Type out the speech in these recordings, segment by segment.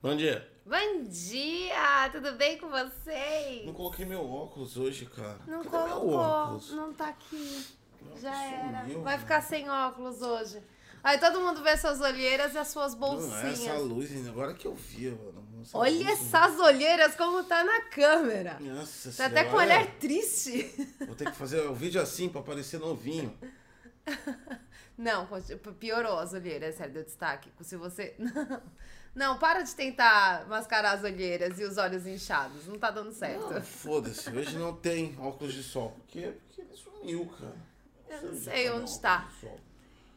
Bom dia. Bom dia, tudo bem com vocês? Não coloquei meu óculos hoje, cara. Não Cadê meu colocou, óculos? não tá aqui. Já era. sumiu, Vai mano. ficar sem óculos hoje. Aí todo mundo vê suas olheiras e as suas Não, é bolsinhas. essa luz, agora que eu vi, mano. Essa Olha luz, essas olheiras como tá na câmera. Nossa Tá até com um senhora. olhar triste. Vou ter que fazer o vídeo assim pra parecer novinho. Não, piorou as olheiras, sério, deu destaque. Se você. Não, para de tentar mascarar as olheiras e os olhos inchados. Não tá dando certo. Não, foda-se, hoje não tem óculos de sol. Por quê? Porque ele sumiu, cara. Eu não sei tá onde tá. sol.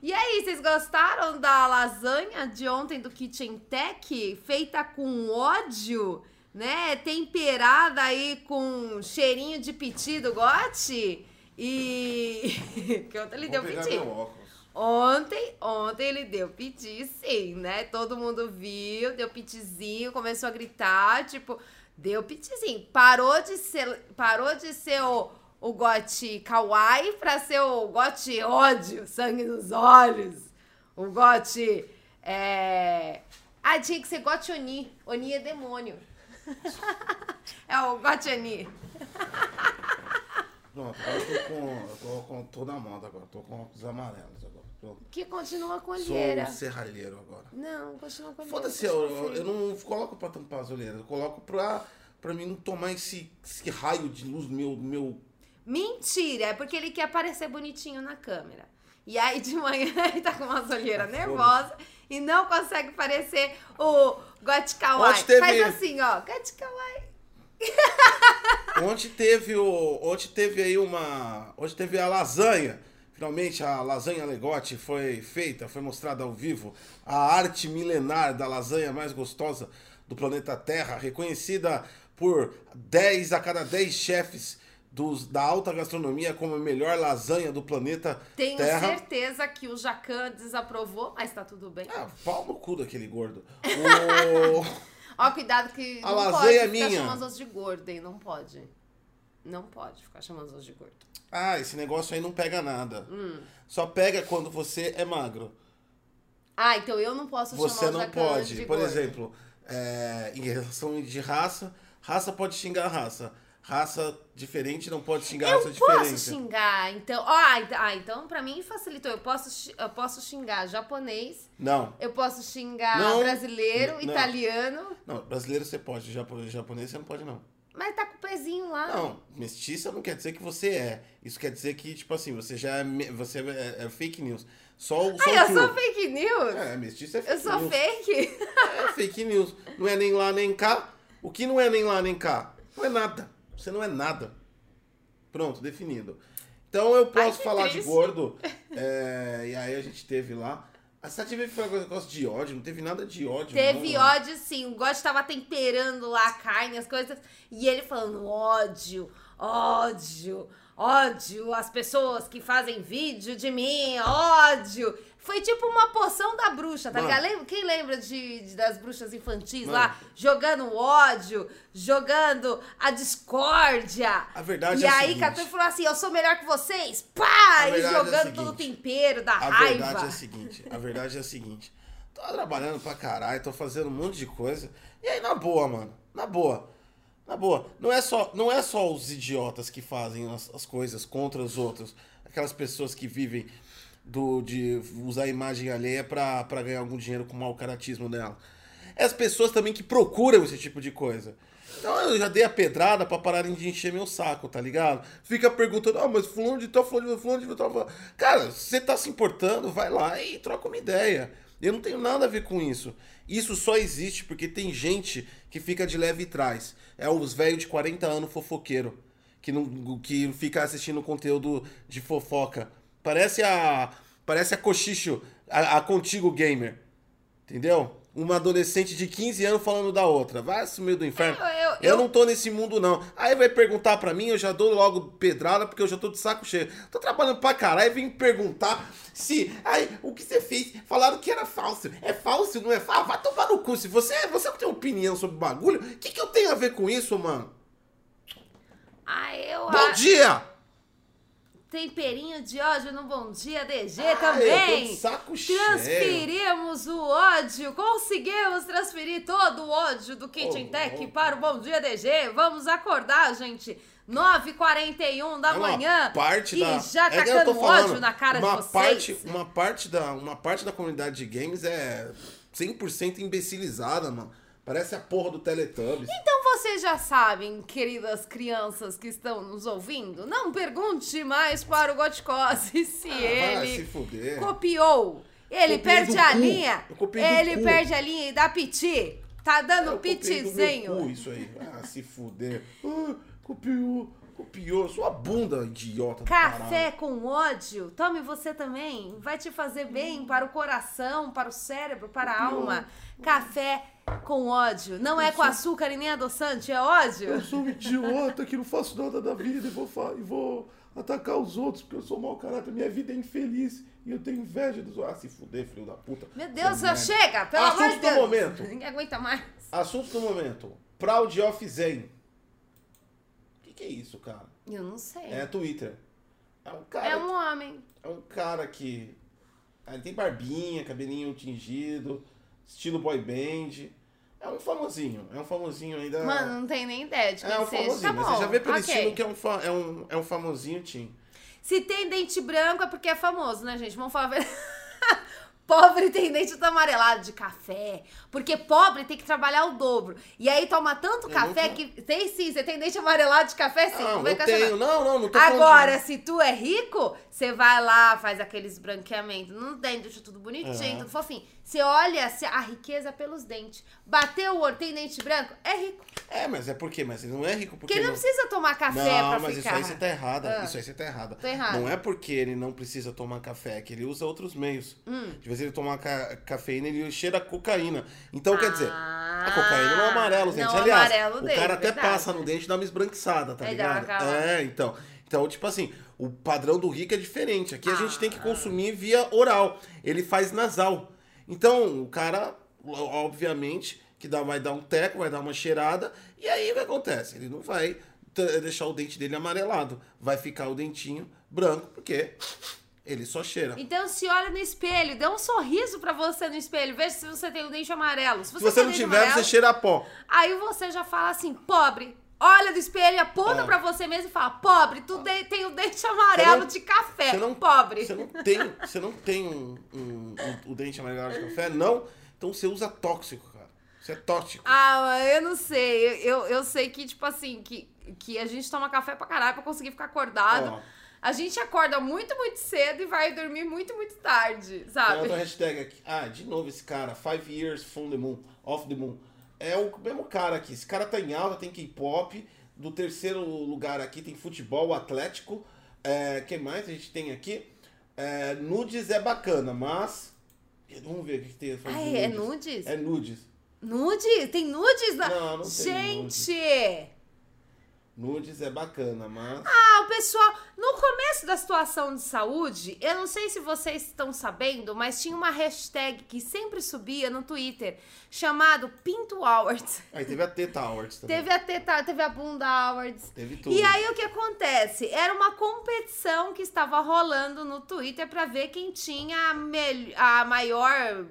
E aí, vocês gostaram da lasanha de ontem do Kitchen Tech? Feita com ódio, né? Temperada aí com cheirinho de piti do Gotti? E. que ontem ele Vou deu pegar piti. meu óculos. Ontem, ontem ele deu piti, sim, né? Todo mundo viu, deu pitizinho, começou a gritar, tipo, deu pitizinho. Parou de ser, parou de ser o, o gote kawaii pra ser o gote ódio, sangue nos olhos. O gote, é... Ah, tinha que ser gote oni. Oni é demônio. é o gote oni. Pronto, agora eu tô com. Eu tô, com, tô na moda agora, tô com óculos amarelos. Que continua com Sou olheira. um serralheiro agora. Não, continua com olheira. Foda-se, eu, eu, não coloco pra tampar as olheiras, eu coloco pra, pra mim não tomar esse, esse raio de luz meu, meu. Mentira, é porque ele quer parecer bonitinho na câmera. E aí de manhã ele tá com umas olheiras Ah, nervosas e não consegue parecer o Got Kawaii. Ontem teve- Faz assim, ó, Got Kawaii. Ontem teve o. Ontem teve aí uma. Hoje teve a lasanha. Finalmente a lasanha Legote foi feita, foi mostrada ao vivo. A arte milenar da lasanha mais gostosa do planeta Terra, reconhecida por 10 a cada 10 chefes dos, da alta gastronomia como a melhor lasanha do planeta Tenho Terra. certeza que o Jacan desaprovou, mas tá tudo bem. Ah, pau no cu daquele gordo. O... Ó, cuidado que A não lasanha pode é minha. chamando os de gordo, hein? Não pode. Não pode ficar chamando os outros de gordo. Ah, esse negócio aí não pega nada. Hum. Só pega quando você é magro. Ah, então eu não posso Você chamar o não pode. de Por gordo. exemplo, é, em relação de raça, raça pode xingar raça. Raça diferente não pode xingar Eu raça posso diferente. xingar, então. Ah, ah, então pra mim facilitou. Eu posso, eu posso xingar japonês, Não. eu posso xingar Não. brasileiro, Não. italiano, Não, brasileiro você pode, japo- japonês você não pode, não. Mas tá com o pezinho lá. Não, mestiça não quer dizer que você é. Isso quer dizer que, tipo assim, você já é, você é, é fake news. Só, o- só Ai, o eu sou fake news? É, mestiça é fake eu sou news. fake? É fake news. Não é nem lá nem cá. O que não é nem lá nem cá? Não é nada. Você não é nada. Pronto, definido. Então eu posso que falar de triste. gordo. é, e aí a gente teve lá. A Sati veio falar um negócio de ódio. Não teve nada de ódio. Teve não. ódio, sim. O God tava temperando lá a carne, as coisas. E ele falando ódio, ódio, ódio. As pessoas que fazem vídeo de mim, ódio. Foi tipo uma poção da bruxa, tá Mano. ligado? Quem lembra de, de- das bruxas infantis Mano. lá? Jogando ódio, jogando a discórdia. A verdade e é a aí. Catu falou assim: Eu sou melhor que vocês. Pá! A E é a jogando todo o tempero da A raiva. verdade é a seguinte, a verdade é a seguinte. Tô trabalhando pra caralho, tô fazendo um monte de coisa. E aí, na boa, mano. Na boa. Na boa. Não é só, não é só os idiotas que fazem as, as coisas contra os outros. Aquelas pessoas que vivem do, de usar a imagem alheia pra ganhar algum dinheiro com o mau caratismo dela. É as pessoas também que procuram esse tipo de coisa. Então eu já dei a pedrada pra pararem de encher meu saco, tá ligado? Fica perguntando, ah, mas fulano de tal, fulano de fulano de tal. fulano." Cara, você tá se importando, vai lá e troca uma ideia. Eu não tenho nada a ver com isso. Isso só existe porque tem gente que fica de leve trás. É os velhos de 40 anos fofoqueiro. Que, não, que fica assistindo conteúdo de fofoca. Parece a. Parece a Cochicho, a, a Contigo Gamer. Entendeu? Uma adolescente de 15 anos falando da outra. Vai sumir do inferno. Eu- eu- Eu, eu- não tô nesse mundo, não. Aí vai perguntar pra mim, eu já dou logo pedrada, porque eu já tô de saco cheio. Tô trabalhando pra caralho, aí vem me perguntar se. Ai, o que você fez? Falaram que era falso. É falso, não é falso? Vai tomar no cu. Se você, você tem opinião sobre o bagulho, o que, que eu tenho a ver com isso, mano? Ah, eu Bom dia! Temperinho de ódio no Bom Dia DG Ah, Eu tô também. de saco cheio. Transferimos o ódio, conseguimos transferir todo o ódio do Kitchen Ô, Tech louco. para o Bom Dia DG. Vamos acordar, gente. 9h41 da É manhã. parte e da... já é eu tô tacando falando, ódio na cara uma de vocês. Parte, uma, parte da, uma parte da comunidade de games é 100% imbecilizada, mano. Parece a porra do Teletubbies. Então vocês já sabem, queridas crianças que estão nos ouvindo, não pergunte mais para o Goticose se Ah, ele se fuder. copiou. Ele perde a cu. linha. Ele perde a linha e dá piti. Tá dando Eu pitizinho. cu isso aí. Ah, se fuder. Ah, copiou, copiou. Sua bunda, idiota do Café com ódio, tome você também. Vai te fazer bem para o coração, para o cérebro, para a alma. Café com ódio. Não é com açúcar e nem adoçante, é ódio. Eu sou um idiota que não faço nada da vida e vou, fa- e vou atacar os outros porque eu sou mau caráter. Minha vida é infeliz e eu tenho inveja dos outros. Ah, se fuder, filho da puta. Meu Deus, já merda. chega, pelo Assunto amor de do Deus. momento. Ninguém aguenta mais. Assunto do momento. Proud of Zen. O que, que é isso, cara? Eu não sei. É Twitter. É um cara, É um homem. é um cara que. ah, Ele tem barbinha, cabelinho tingido, estilo boy band. É um famosinho. É um famosinho ainda. Mano, não tem nem ideia de quem é um seja. famosinho. Tá mas bom. você já vê pelo ok. estilo que é um, fa- é um, é um famosinho, Tim. Se tem dente branco é porque é famoso, né, gente? Vamos falar a verdade. Pobre tem dente amarelado de café. Porque pobre tem que trabalhar o dobro. E aí toma tanto Eu café nunca- que. Tem sim, você tem dente amarelado de café sim. Não, vem eu com essa tenho. não. Não, não, não tô Agora, se tu é rico, você vai lá, faz aqueles branqueamentos no dente, deixa tudo bonitinho, É. tudo fofinho. Você olha a riqueza pelos dentes. Bateu o olho, tem dente branco? É rico. É, mas é por quê? Mas ele não é rico porque Porque ele não precisa tomar café Não, pra mas ficar. isso aí você tá errada. Ah. Isso aí você tá errada. Tô errada. Não é porque ele não precisa tomar café, é que ele usa outros meios. Hum. De vez ele tomar ca cafeína, ele cheira cocaína. Então, quer dizer, Ah, a cocaína não amarela os dentes. não Aliás, amarela o dente, cara até verdade. passa no dente e dá uma esbranquiçada, tá uma ligado? É, então. Então, tipo assim, o padrão do rico é diferente. Aqui a gente tem que Ah. consumir via oral. Ele faz nasal. Então, o cara, obviamente, que dá, vai dar um teco, vai dar uma cheirada, e aí o que acontece? Ele não vai deixar o dente dele amarelado. Vai ficar o dentinho branco, porque ele só cheira. Então se olha no espelho, dê um sorriso pra você no espelho, veja se você tem o dente amarelo. Se você, Se você não tiver, amarelo, você cheira pó. Aí você já fala assim, pobre. Olha do espelho, aponta É. pra você mesmo e fala, pobre, tu de- tem o dente amarelo não- de café, Você não, pobre. Você não tem, você não tem um, um- um- o dente amarelado de café? Não. Então você usa tóxico, cara. Você é tóxico. Ah, eu não sei. Eu, eu sei que, tipo assim, que, que a gente toma café pra caralho pra conseguir ficar acordado. Ó. A gente acorda muito, muito cedo e vai dormir muito, muito tarde, Tem sabe? outra hashtag aqui. Ah, de novo esse cara. Five years from the moon. Off the moon. É o mesmo cara aqui. Esse cara tá em alta, tem K-pop. Do terceiro lugar aqui tem futebol, Atlético. É, quem mais a gente tem aqui? É, nudes é bacana, mas. Vamos ver o que que tem. Ah, é nudes? É nudes. Nude? Tem nudes? Na... Não, não tem Gente! Nudes é bacana, mas. Ah, o pessoal, no começo da situação de saúde, eu não sei se vocês estão sabendo, mas tinha uma hashtag que sempre subia no Twitter, chamado Pinto Awards. Aí teve a Teta Awards também. Teve a teta, teve a bunda Awards. Teve tudo. E aí o que acontece? Era uma competição que estava rolando no Twitter pra ver quem tinha a, mel- a maior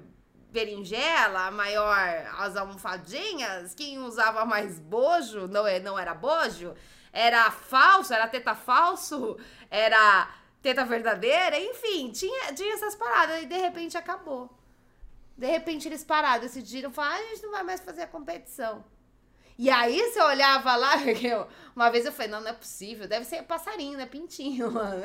berinjela, maior as almofadinhas, quem usava mais bojo, não, é, não era bojo, era falso, era teta falso, era teta verdadeira, enfim, tinha, tinha essas paradas e de repente acabou. De repente eles pararam, decidiram, falaram, ah, a gente não vai mais fazer a competição. E aí você olhava lá, eu- uma vez eu falei, não, não é possível, deve ser passarinho, né? Pintinho, mano.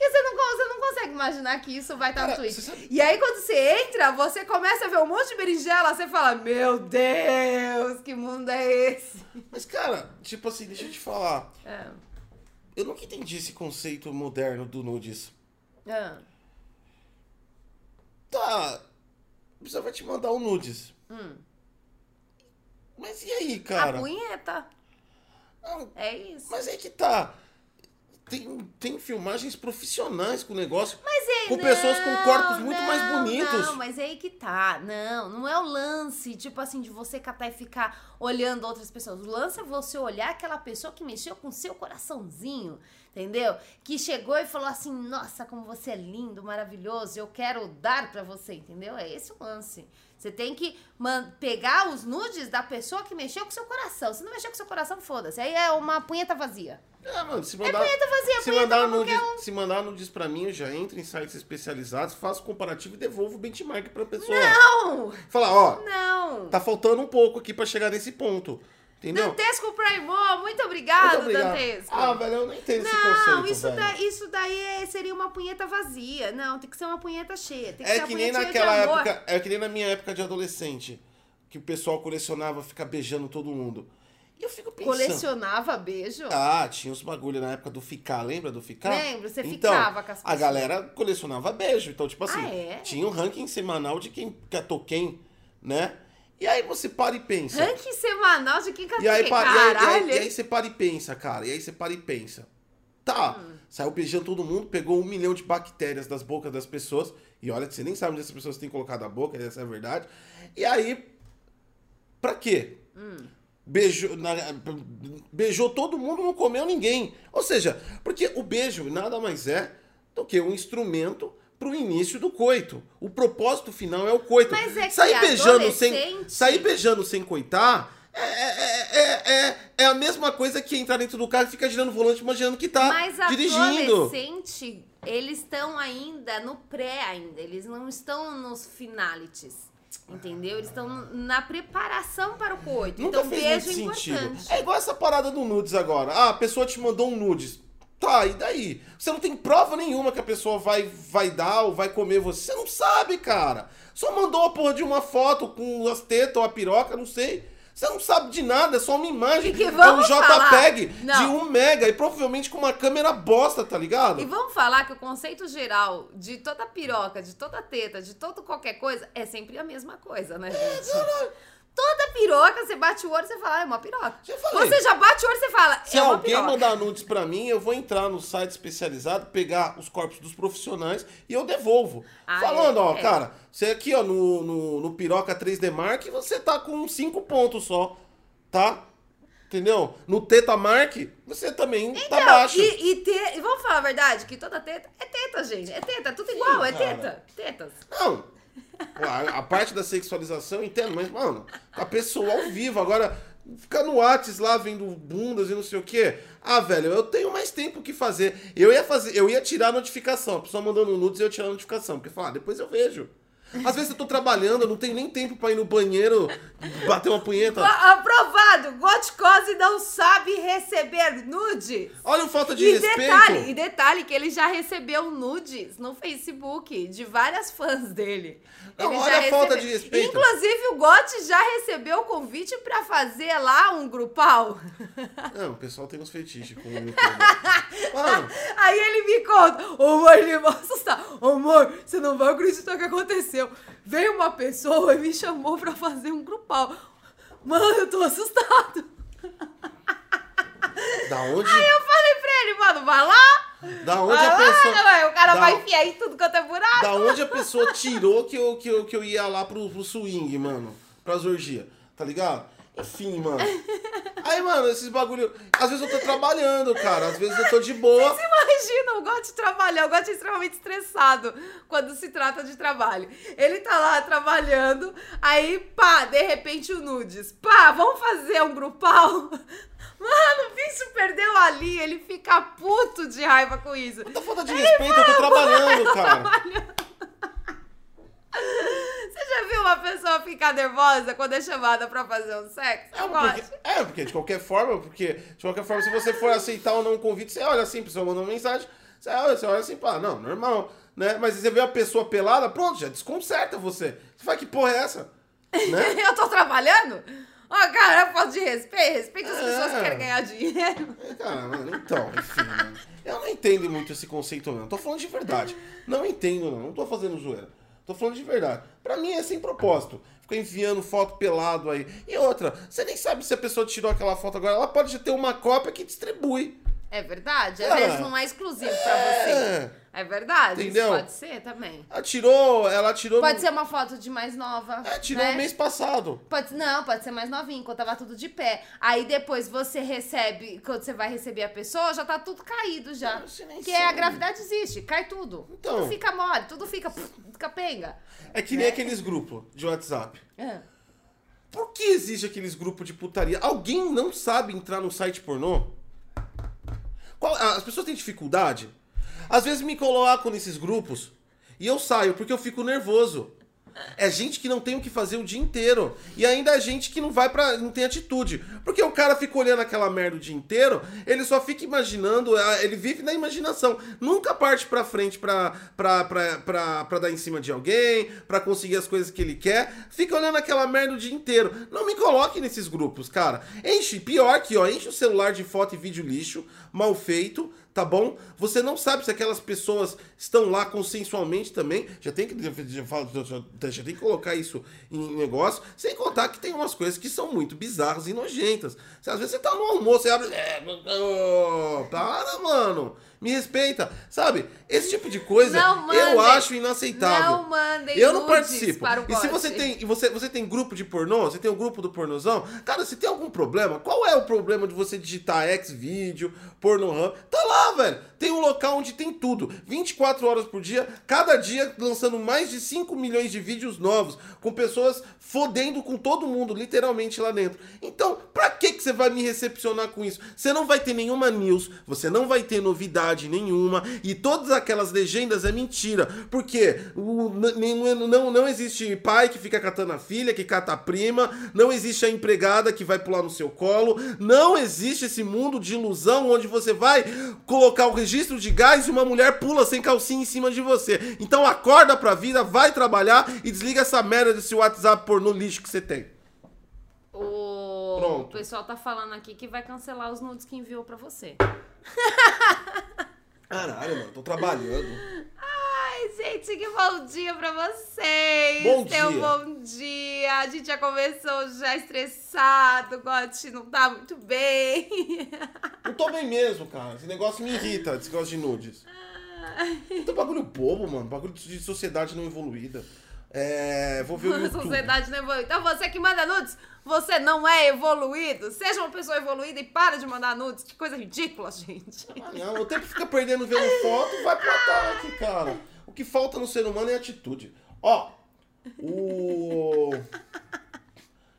Porque você não, você não consegue imaginar que isso vai estar no Twitter. sabe- E aí quando você entra, você começa a ver um monte de berinjela, você fala, meu Deus, que mundo é esse? Mas, cara, tipo assim, deixa eu te falar. É. Eu nunca entendi esse conceito moderno do nudes. Ah, Tá. Você vai te mandar um nudes. hum. Mas e aí, A cara? punheta. Não, É isso. mas é que tá. Tem, tem filmagens profissionais com o negócio. Mas é, com pessoas com corpos muito mais não, bonitos. Não, mas é aí que tá. Não, não é o lance, tipo assim, de você catar e ficar olhando outras pessoas. O lance é você olhar aquela pessoa que mexeu com o seu coraçãozinho. entendeu? Que chegou e falou assim: "Nossa, como você é lindo, maravilhoso, eu quero dar pra você", entendeu? É esse o lance. Você tem que pegar os nudes da pessoa que mexeu com seu coração. Se não mexeu com seu coração, foda-se. Aí é uma punheta vazia. É, mano, se mandar, punheta vazia, se punheta mandar nudes, se mandar nudes pra mim, eu já entro em sites especializados, faço comparativo e devolvo o benchmark pra pessoa. Não! Fala, ó, Não! tá faltando um pouco aqui pra chegar nesse ponto. Entendeu? Dantesco Primo, muito obrigado, Muito obrigado. Dantesco. Ah, velho, eu não entendo esse Não, conceito, isso, velho. daí, isso daí é- seria uma punheta vazia. Não, tem que ser uma punheta cheia. Tem que ser É uma que nem naquela época, é que nem na minha época de adolescente, que o pessoal colecionava ficar beijando todo mundo. E eu fico pensando, Colecionava beijo? Ah, tinha uns bagulho na época do ficar, lembra do ficar? Lembro, você então, ficava com as A pessoas. galera colecionava beijo. Então, tipo assim, Ah, é? tinha um ranking semanal de quem catou quem, né? E aí você para e pensa. Ranking semanal de quem E aí, pa- e aí- e aí- e aí você para e pensa, cara. E aí você para e pensa. Tá, Hum. saiu beijando todo mundo, pegou um milhão de bactérias das bocas das pessoas. E olha que você nem sabe onde essas pessoas têm colocado a boca, essa é a verdade. E aí, pra quê? Hum. Beijou, na- beijou todo mundo, não comeu ninguém. Ou seja, porque o beijo nada mais é do que um instrumento pro início do coito. O propósito final é o coito. Mas é que sair beijando sem sair beijando sem coitar é, é, é, é, é a mesma coisa que entrar dentro do carro e ficar girando o volante imaginando que tá Mas dirigindo. adolescente, eles estão ainda no pré ainda. Eles não estão nos finalities. Entendeu? Eles estão na preparação para o coito. Nunca então, fez beijo muito é sentido. importante. É igual essa parada do nudes agora. Ah, a pessoa te mandou um nudes. Tá, e daí? Você não tem prova nenhuma que a pessoa vai, vai dar ou vai comer você. Você não sabe, cara. Só mandou a porra de uma foto com as tetas ou a piroca, não sei. Você não sabe de nada, é só uma imagem. Que é um JPEG de um mega e provavelmente com uma câmera bosta, tá ligado? E vamos falar que o conceito geral de toda piroca, de toda teta, de todo qualquer coisa, é sempre a mesma coisa, né, gente? Toda piroca, você bate o olho e você fala, ah, é uma piroca. Já falei. Você já bate o olho e você fala, Se é uma alguém piroca. mandar nudes pra mim, eu vou entrar no site especializado, pegar os corpos dos profissionais e eu devolvo. Ah, Falando, é, ó, é. cara, você aqui, ó, no, no, no Piroca 3D Mark, você tá com 5 pontos só, tá? Entendeu? No Teta Mark, você também tá Então, baixo. E, e, te- e vamos falar a verdade, que toda teta é teta, gente. É teta, tudo igual, é cara. teta. Tetas. Não. A, a parte da sexualização, eu entendo, mas, mano, a pessoa ao vivo, agora, ficar no Whats lá vendo bundas e não sei o quê. Ah, velho, eu tenho mais tempo que fazer. Eu ia fazer, eu ia tirar a notificação. A pessoa mandando nudes, eu ia tirar a notificação. Porque falar, ah, depois eu vejo. Às vezes eu tô trabalhando, eu não tenho nem tempo pra ir no banheiro, bater uma punheta. A- Aprovado! Goticose não sabe receber nudes. Olha o falta de E respeito. detalhe, e detalhe que ele já recebeu nudes no Facebook de várias fãs dele. Não, Ele olha a falta recebeu- de respeito. Inclusive, o Gotti já recebeu o convite pra fazer lá um grupal. Não, o pessoal tem uns fetiches com o YouTube. Mano, Aí ele me conta, ô amor, ele vai assustar. Amor, você não vai acreditar o que aconteceu. Veio uma pessoa e me chamou pra fazer um grupal. Mano, eu tô assustado. da onde, Aí eu falei pra ele, mano, vai lá. da onde vai a lá, pessoa... ué, o cara da- vai enfiar em tudo quanto é buraco. Da onde a pessoa tirou que eu, que eu, que eu ia lá pro, pro swing, mano? Pras orgia, tá ligado? Enfim, mano. Aí, mano, esses bagulho. Às vezes eu tô trabalhando, cara. Às vezes eu tô de boa. Você imagina o Gotti trabalhar, o Gotti é extremamente estressado quando se trata de trabalho. Ele tá lá trabalhando, aí pá, de repente o nudes. Pá, vamos fazer um grupal? Mano, o bicho perdeu a linha, ele fica puto de raiva com isso. Tá falta de respeito, eu tô trabalhando, cara. Você já viu uma pessoa ficar nervosa quando é chamada pra fazer um sexo? É Eu porque, gosto. é, porque de qualquer forma, porque de qualquer forma, se você for aceitar ou não o convite, você olha assim, a pessoa mandou uma mensagem, você olha, você olha assim, pá, não, normal, né? Mas você vê a pessoa pelada, pronto, já desconcerta você. Você fala, que porra é essa? Né? Eu tô trabalhando? Ó, cara, é falta de respeito. Respeita as É. pessoas que querem ganhar dinheiro. Cara, mano, então, enfim, mano. Eu não entendo muito esse conceito, não. Tô falando de verdade. Não entendo, não. Não tô fazendo zoeira. Tô falando de verdade. Pra mim é sem propósito. Fica enviando foto pelado aí. E outra, você nem sabe se a pessoa tirou aquela foto agora. Ela pode ter uma cópia que distribui. É verdade? Às Cara, vezes não é exclusivo pra você. É. É verdade? Entendeu? Isso pode ser também. Ela tirou, ela tirou. Pode no- ser uma foto de mais nova. É, tirou né? no mês passado. Pode, não, pode ser mais novinho, quando tava tudo de pé. Aí depois você recebe, quando você vai receber a pessoa, já tá tudo caído já. Porque a gravidade existe, cai tudo. Então. Tudo fica mole, tudo fica pff, capenga. É que nem aqueles grupos de WhatsApp. É. Por que existe aqueles grupos de putaria? Alguém não sabe entrar no site pornô? Qual- as pessoas têm dificuldade? Às vezes me colocam nesses grupos e eu saio porque eu fico nervoso. É gente que não tem o que fazer o dia inteiro. E ainda é gente que não vai pra. não tem atitude. Porque o cara fica olhando aquela merda o dia inteiro, ele só fica imaginando, ah, ele vive na imaginação. Nunca parte pra frente pra, pra, pra, pra, pra dar em cima de alguém, pra conseguir as coisas que ele quer. Fica olhando aquela merda o dia inteiro. Não me coloque nesses grupos, cara. Enche, pior que, ó, enche o celular de foto e vídeo lixo, mal feito, tá bom? Você não sabe se aquelas pessoas estão lá consensualmente também. Já tem que, já, já- tem que colocar isso em negócio. Sem contar que tem umas coisas que são muito bizarras e nojentas. Às vezes você tá no almoço, você abre. É, para, mano. Me respeita. Sabe? Esse tipo de coisa mandem. eu acho inaceitável. Não mandem Eu não participo. E se você tem, e você, você tem grupo de pornô, você tem o grupo do pornozão, cara, se tem algum problema, qual é o problema de você digitar Xvideo, Pornohub? Tá lá, velho. Tem um local onde tem tudo. 24 horas por dia, cada dia lançando mais de 5 milhões de vídeos novos, com pessoas fodendo com todo mundo, literalmente lá dentro. Então, pra que que você vai me recepcionar com isso? Você não vai ter nenhuma news, você não vai ter novidade nenhuma, e todas aquelas legendas é mentira, porque o, n- n- não, não existe pai que fica catando a filha, que cata a prima, não existe a empregada que vai pular no seu colo, não existe esse mundo de ilusão onde você vai colocar o registro de gás e uma mulher pula sem calcinha em cima de você. Então acorda pra vida, vai trabalhar e desliga essa merda desse WhatsApp pornô lixo que você tem. O... Pronto. o pessoal tá falando aqui que vai cancelar os nudes que enviou pra você. Caralho, mano, tô trabalhando. Ai, gente, que bom dia pra vocês. Bom dia. bom dia. A gente já começou já estressado, o Gotti não tá muito bem. Não tô bem mesmo, cara. Esse negócio me irrita, esse negócio de nudes. Puta bagulho bobo, mano. Bagulho de sociedade não evoluída. É. Vou ver o YouTube. sociedade não evolui. Então você que manda nudes, você não é evoluído. Seja uma pessoa evoluída e para de mandar nudes. Que coisa ridícula, gente. Ah, não, o tempo fica perdendo vendo foto, vai pra ataque, cara. O que falta no ser humano é atitude. Ó, o.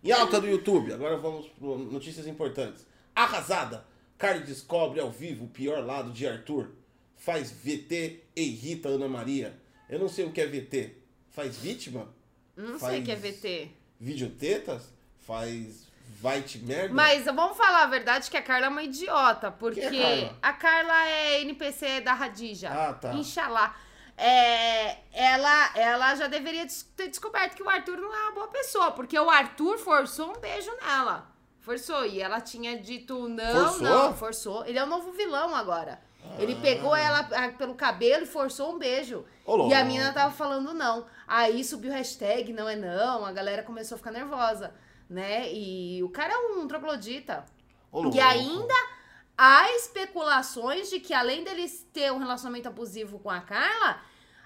Em alta do YouTube, agora vamos para notícias importantes. Arrasada! Carly descobre ao vivo o pior lado de Arthur. Faz VT e irrita Ana Maria. Eu não sei o que é VT. Faz vítima? Não sei Faz o que é VT. Videotetas? Faz vai te merda? Mas vamos falar a verdade que a Carla é uma idiota, porque Quem é Carla? a Carla é NPC da Radija. Ah, tá. Inxalá. É, ela, ela já deveria ter descoberto que o Arthur não é uma boa pessoa, porque o Arthur forçou um beijo nela. Forçou. E ela tinha dito não, Forçou? não, forçou. Ele é o novo vilão agora. Ele pegou ela ah, pelo cabelo e forçou um beijo. Ô, louco. e a menina tava falando não. Aí subiu hashtag não é não, a galera começou a ficar nervosa, né? E o cara é um troglodita. Ô, E ainda há especulações de que, além dele ter um relacionamento abusivo com a Carla,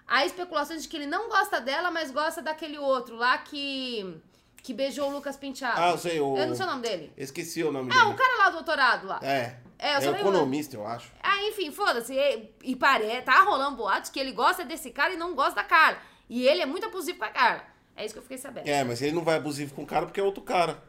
há especulações de que ele não gosta dela, mas gosta daquele outro lá que, que beijou o Lucas Penteado. Ah, eu sei, o. Eu não sei o nome dele. Esqueci o nome É, dele. o cara lá do doutorado lá. É. É, eu é economista, eu acho. Ah, enfim, foda-se. E, e pare, tá rolando boatos que ele gosta desse cara e não gosta da Carla. E ele é muito abusivo com a Carla. É isso que eu fiquei sabendo. É, mas ele não vai abusivo com o cara porque é outro cara.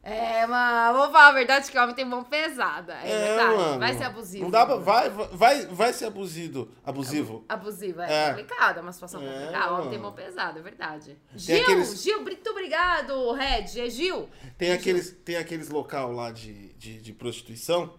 É, mas vou falar a verdade que o homem tem mão pesada. É, verdade. mano. Vai ser abusivo. Não dá pra, vai, vai, vai ser abusivo. Abusivo. Abusiva, É. é, complicado, é uma situação É, complicada. O homem tem mão pesada, é verdade. Gil, aqueles- Gil, muito obrigado, Red. É Gil. Tem aqueles, tem aqueles local lá de, de, de prostituição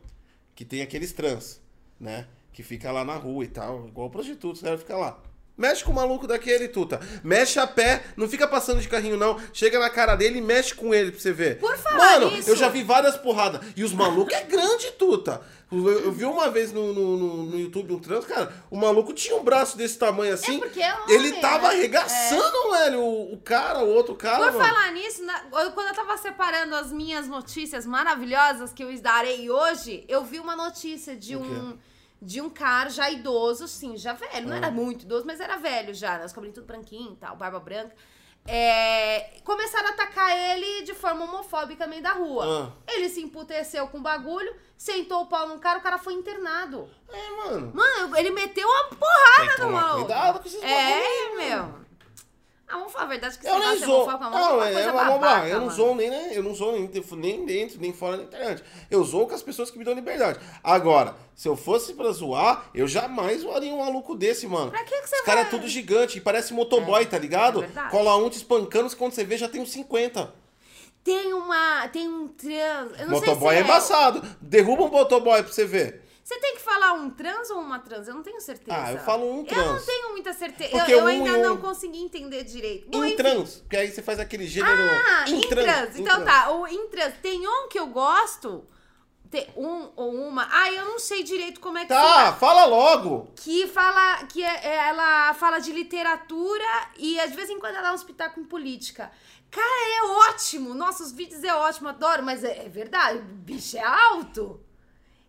que tem aqueles trans, né? Que fica lá na rua e tal, igual prostitutos, o cara fica lá. Mexe com o maluco daquele, Tuta. Mexe a pé, não fica passando de carrinho, não. Chega na cara dele e mexe com ele pra você ver. Por falar Mano, nisso- eu já vi várias porradas. E os malucos é grande, Tuta. Eu, eu vi uma vez no, no, no- YouTube um trans, cara, o maluco tinha um braço desse tamanho assim. porque é homem, ele tava né? arregaçando, velho, o, o cara, o outro cara, Por mano. falar nisso, na- eu- quando eu tava separando as minhas notícias maravilhosas que eu darei hoje, eu vi uma notícia de um de um cara já idoso, sim, já velho. Não Ah. era muito idoso, mas era velho já, né? Os cabelinhos tudo branquinho e tal, barba branca. É, começaram a atacar ele de forma homofóbica no meio da rua. Ah. Ele se emputeceu com o bagulho, sentou o pau no cara, o cara foi internado. É, mano. Mano, ele meteu uma porrada que no maluco. cuidado com esses bagulho É, aí, meu. Ah, vamos falar a verdade que Eu nem homofóbico é Não, uma é, é babaca. Eu não sou nem, né, eu não sou nem, dentro- nem dentro, nem fora da internet. Eu sou com as pessoas que me dão liberdade. Agora, se eu fosse pra zoar, eu jamais zoaria um maluco desse, mano. Pra que que você Os caras é tudo gigante, e parece motoboy, tá ligado? é verdade. Cola um te espancando, quando você vê já tem uns 50. Tem uma. Tem um trans. Eu não motoboy sei é se embaçado. Derruba um motoboy pra você ver. Você tem que falar um trans ou uma trans? Eu não tenho certeza. Ah, eu falo um Eu não trans. tenho muita certeza. Porque eu eu um ainda um- não consegui entender direito. Bom, enfim. Intrans, porque aí você faz aquele gênero. Ah, intrans, intrans. Então intrans. tá, o intrans. Tem um que eu gosto. Tem um ou uma. Ah, eu não sei direito como é que Tá, fala logo. que fala que é- é- ela fala de literatura e de vez em quando ela dá um espetáculo em política. Cara, é ótimo. Nossa, os vídeos é ótimo, adoro, mas é, é verdade, o bicho é alto.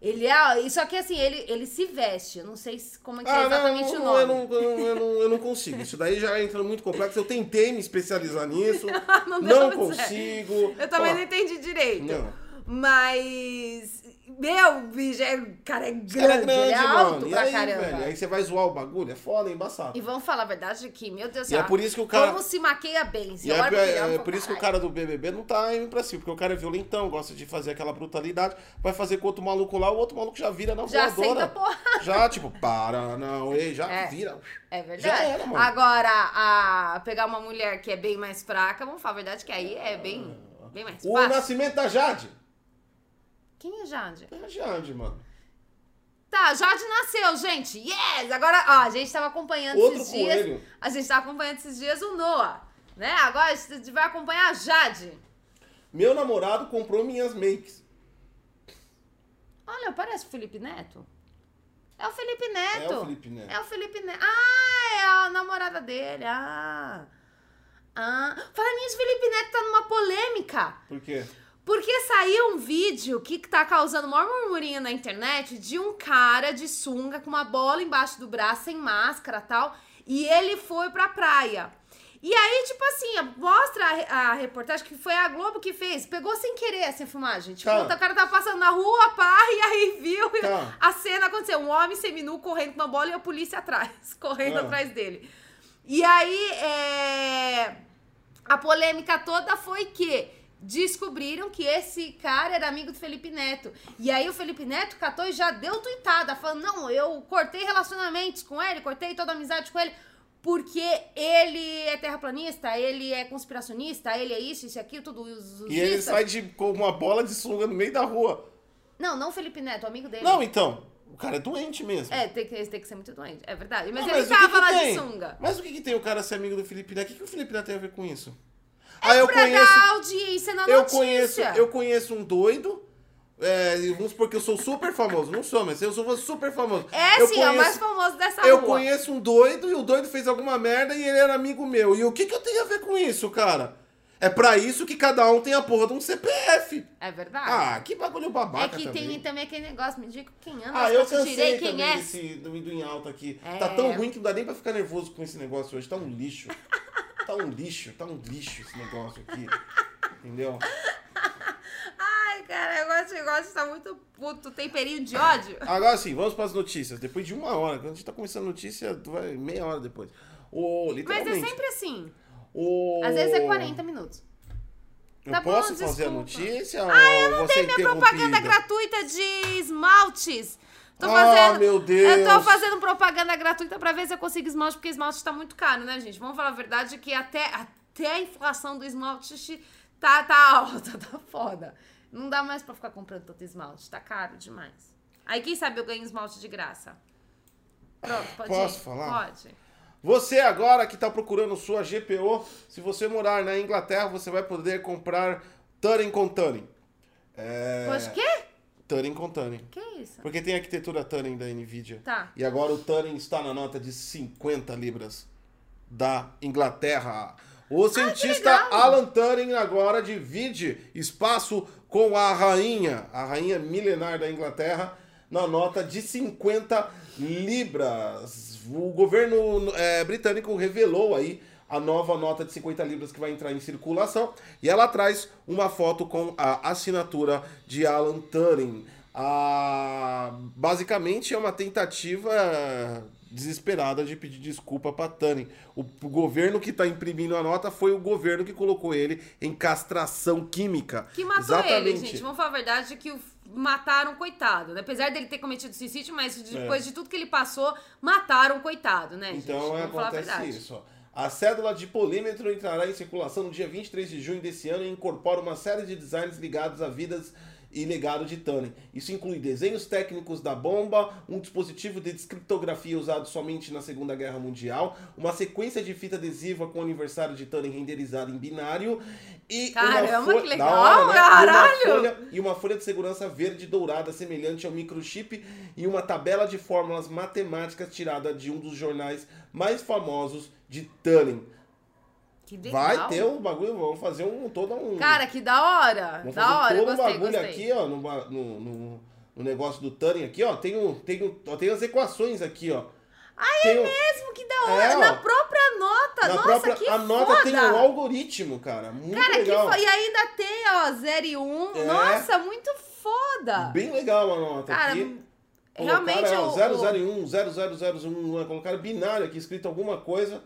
Ele é. Só que assim, ele, ele se veste. Eu não sei se- como é que é Ah, exatamente não, o nome. Eu não, eu, não, eu, não, eu não consigo. Isso daí já entra muito complexo. Eu tentei me especializar nisso. Não não deu certo. consigo. Eu também Ó, não entendi direito. Não. Mas. Meu, bicho, é, o cara é grande, cara é grande, ele é alto mano. E pra aí, caramba. velho? Aí você vai zoar o bagulho? É foda, é embaçado. E vamos falar a verdade aqui, meu Deus do céu. é por isso que o cara- Como se maqueia bem. Se E é, é- é por isso que o cara do BBB não tá indo pra cima, porque o cara é violentão, gosta de fazer aquela brutalidade, vai fazer com outro maluco lá, o outro maluco já vira na Já voadora. senta porra. Já, tipo, para, não, ei, já É. vira. É Já verdade. era, mano. Agora, a pegar uma mulher que é bem mais fraca, vamos falar a verdade que aí é bem, bem mais O fácil. nascimento da Jade. Quem é Jade? É Jade, mano. Tá, Jade nasceu, gente. Yes! Agora, ó, a gente tava acompanhando Outro esses dias. coelho. A gente tava acompanhando esses dias o Noah, né? Agora a gente vai acompanhar a Jade. Meu namorado comprou minhas makes. Olha, parece o Felipe Neto. É o Felipe Neto. É o Felipe Neto. É o Felipe Neto. Ah, é a namorada dele. Ah. Ah. Fala nisso, Felipe Neto tá numa polêmica. Por quê? Porque saiu um vídeo que tá causando maior murmurinho na internet de um cara de sunga com uma bola embaixo do braço, sem máscara e tal. E ele foi pra praia. E aí, tipo assim, mostra a, a reportagem que foi a Globo que fez. Pegou sem querer essa filmagem. Tipo, Tá. o cara tava passando na rua, pá, e aí viu Tá. a cena aconteceu. Um homem seminu correndo com uma bola e a polícia atrás, correndo Ah. atrás dele. E aí, é... a polêmica toda foi que descobriram que esse cara era amigo do Felipe Neto. E aí o Felipe Neto catou e já deu tuitada, falando, não, eu cortei relacionamentos com ele, cortei toda amizade com ele, porque ele é terraplanista, ele é conspiracionista, ele é isso, isso aquilo, tudo os, os E ele sai de, com uma bola de sunga no meio da rua. Não, não o Felipe Neto, o amigo dele. Não, então. O cara é doente mesmo. É, tem que, tem que ser muito doente, é verdade. Mas Não, ele que tava que lá tem? de sunga. Mas o que, que tem o cara ser amigo do Felipe Neto? O que, que o Felipe Neto tem a ver com isso? É ah, eu pra conheço. dar audiência na Eu notícia. conheço, eu conheço um doido. É, vamos supor que eu sou super famoso. Não sou, mas eu sou super famoso. É eu sim, é o mais famoso dessa Eu rua. conheço um doido e o doido fez alguma merda e ele era amigo meu. E o que, que eu tenho a ver com isso, cara? É pra isso que cada um tem a porra de um CPF. É verdade. Ah, que bagulho babaca é que também. tem também aquele negócio, me diga quem anda, Ah, eu cansei quem também é. desse, do, do em alta aqui. É. Tá tão ruim que não dá nem pra ficar nervoso com esse negócio hoje. Tá um lixo. tá um lixo, tá um lixo esse negócio aqui. Entendeu? Ai, cara, eu gosto de estar muito puto, tem período de ódio. Agora sim, vamos pras notícias. Depois de uma hora, quando a gente tá começando a notícia, vai meia hora depois. O, Mas é sempre assim. O... Às vezes é 40 minutos. Eu Tá bom, posso fazer a desculpa. notícia? Ah, eu não tenho minha interrompida? propaganda gratuita de esmaltes. Tô Ah, fazendo, meu Deus. Eu tô fazendo propaganda gratuita pra ver se eu consigo esmalte, porque esmalte tá muito caro, né, gente? Vamos falar a verdade que até, até a inflação do esmalte tá, tá alta, tá foda. Não dá mais pra ficar comprando tanto esmalte, tá caro demais. Aí quem sabe eu ganho esmalte de graça. Pronto, pode Posso ir? falar? Pode. Você agora que está procurando sua GPO, se você morar na Inglaterra, você vai poder comprar Turing com Turing. É... Poxa, quê? Turing com Turing. Que isso? Porque tem a arquitetura Turing da NVIDIA. Tá. E agora o Turing está na nota de 50 libras da Inglaterra. O cientista legal. Alan Turing agora divide espaço com a rainha, a rainha milenar da Inglaterra, na nota de 50 libras. O governo é, britânico revelou aí a nova nota de 50 libras que vai entrar em circulação e ela traz uma foto com a assinatura de Alan Turing. Ah, basicamente é uma tentativa desesperada de pedir desculpa para Turing. O, o governo que está imprimindo a nota foi o governo que colocou ele em castração química. Que matou ele, gente. Vamos falar a verdade que o mataram, coitado, né? Apesar dele ter cometido suicídio, mas depois de tudo que ele passou, mataram o coitado, né, gente? Então Vamos falar a acontece verdade. isso. ó. A cédula de polímetro entrará em circulação no dia 23 de junho desse ano e incorpora uma série de designs ligados a vidas e legado de Turing. Isso inclui desenhos técnicos da bomba, um dispositivo de descriptografia usado somente na Segunda Guerra Mundial, uma sequência de fita adesiva com o aniversário de Turing renderizado em binário e Caramba, uma que legal, hora, né? caralho! E uma folha e uma folha de segurança verde dourada semelhante ao microchip e uma tabela de fórmulas matemáticas tirada de um dos jornais mais famosos de legal. Vai ter um bagulho, vamos fazer um todo um. Cara, que da hora. vamos Da fazer hora, todo um gostei, bagulho gostei. aqui, ó, no, no, no, no negócio do Turing aqui, ó. Tem, um, tem, um, ó, tem as equações aqui, ó. Tem é um- mesmo, que da hora. É. Na própria nota. Na Nossa, própria, que a nota foda. tem um algoritmo, cara. Muito Cara, legal. que foda. E ainda tem, ó, 0 e 1. Um. É. Nossa, muito foda. Bem legal a nota Cara, aqui. realmente Colocaram, o- ó, 001, 0001, né? colocaram binário aqui, escrito alguma coisa.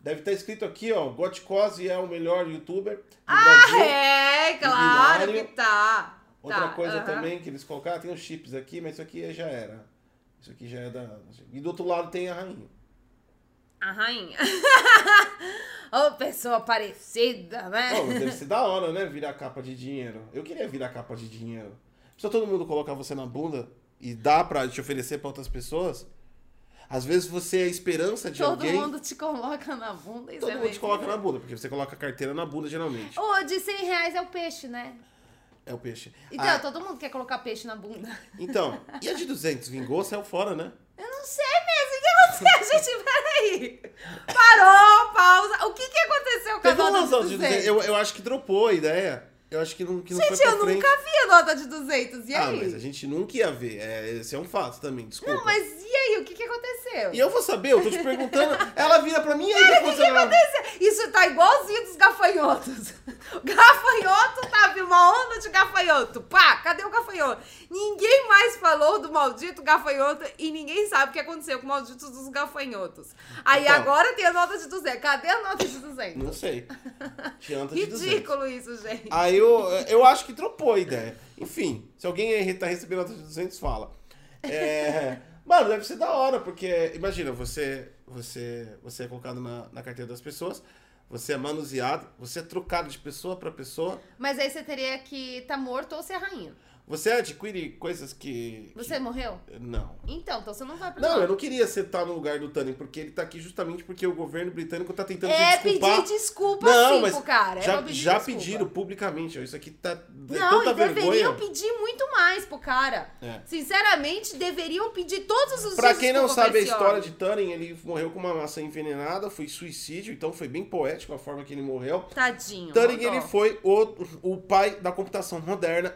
Deve estar escrito aqui, ó, Gotcose é o melhor youtuber do Ah, Brasil. é, claro binário. que tá. Outra Tá, coisa aham. também que eles colocaram, tem os chips aqui, mas isso aqui já era. Isso aqui já é da... E do outro lado tem a rainha. A rainha. Ô, pessoa parecida, né? Mas deve ser da hora, né? Virar capa de dinheiro. Eu queria virar capa de dinheiro. Precisa todo mundo colocar você na bunda e dá pra te oferecer pra outras pessoas? Às vezes você é a esperança de Todo alguém. mundo te coloca na bunda. Todo mundo te coloca na bunda, porque você coloca a carteira na bunda geralmente. Ô, de 100 reais é o peixe, né? É o peixe. Então, Ah, todo mundo quer colocar peixe na bunda. então, e a de 200? Vingou, saiu fora, né? Eu não sei mesmo. O que aconteceu, gente? Peraí. Parou, pausa. O que que aconteceu com a Teve uma nota razão de de 200? 200. Eu, eu acho que dropou a ideia. Eu acho que não, que não Gente, foi pra eu frente. nunca vi a nota de 200. E Ah, aí? mas a gente nunca ia ver. É, esse é um fato também, desculpa. Não, mas e aí? O que que aconteceu? E eu vou saber, eu tô te perguntando. ela vira pra mim e aí o que O que que aconteceu? Isso tá igualzinho dos gafanhotos. O gafanhoto tava uma onda de gafanhoto. Pá, cadê o gafanhoto? Ninguém mais falou do maldito gafanhoto e ninguém sabe o que aconteceu com o maldito dos gafanhotos. Aí Então. agora tem a nota de 200. Cadê a nota de 200? Não sei. Tinha nota de 200. Ridículo isso, gente. Aí eu, eu acho que dropou a ideia. Enfim, se alguém aí tá recebendo nota de 200, fala. É, mano, deve ser da hora, porque imagina, você, você, você é colocado na, na carteira das pessoas, você é manuseado, você é trocado de pessoa pra pessoa, Mas aí você teria que estar morto ou ser rainha. Você adquire coisas que... Você que- morreu? Não. Então, então você não vai pra Não, eu não queria ser estar no lugar do Turing, porque ele tá aqui justamente porque o governo britânico tá tentando É se desculpar. pedir desculpa Não, sim mas pro cara. é já, pedir já desculpa. pediram publicamente, ó, isso aqui tá é Não, tanta e deveriam vergonha. pedir muito mais pro cara. É. Sinceramente, deveriam pedir todos os Pra quem não sabe a história homem. de Turing, ele morreu com uma maçã envenenada, foi suicídio, então foi bem poético a forma que ele morreu. Tadinho. Dó. ele foi o, o pai da computação moderna.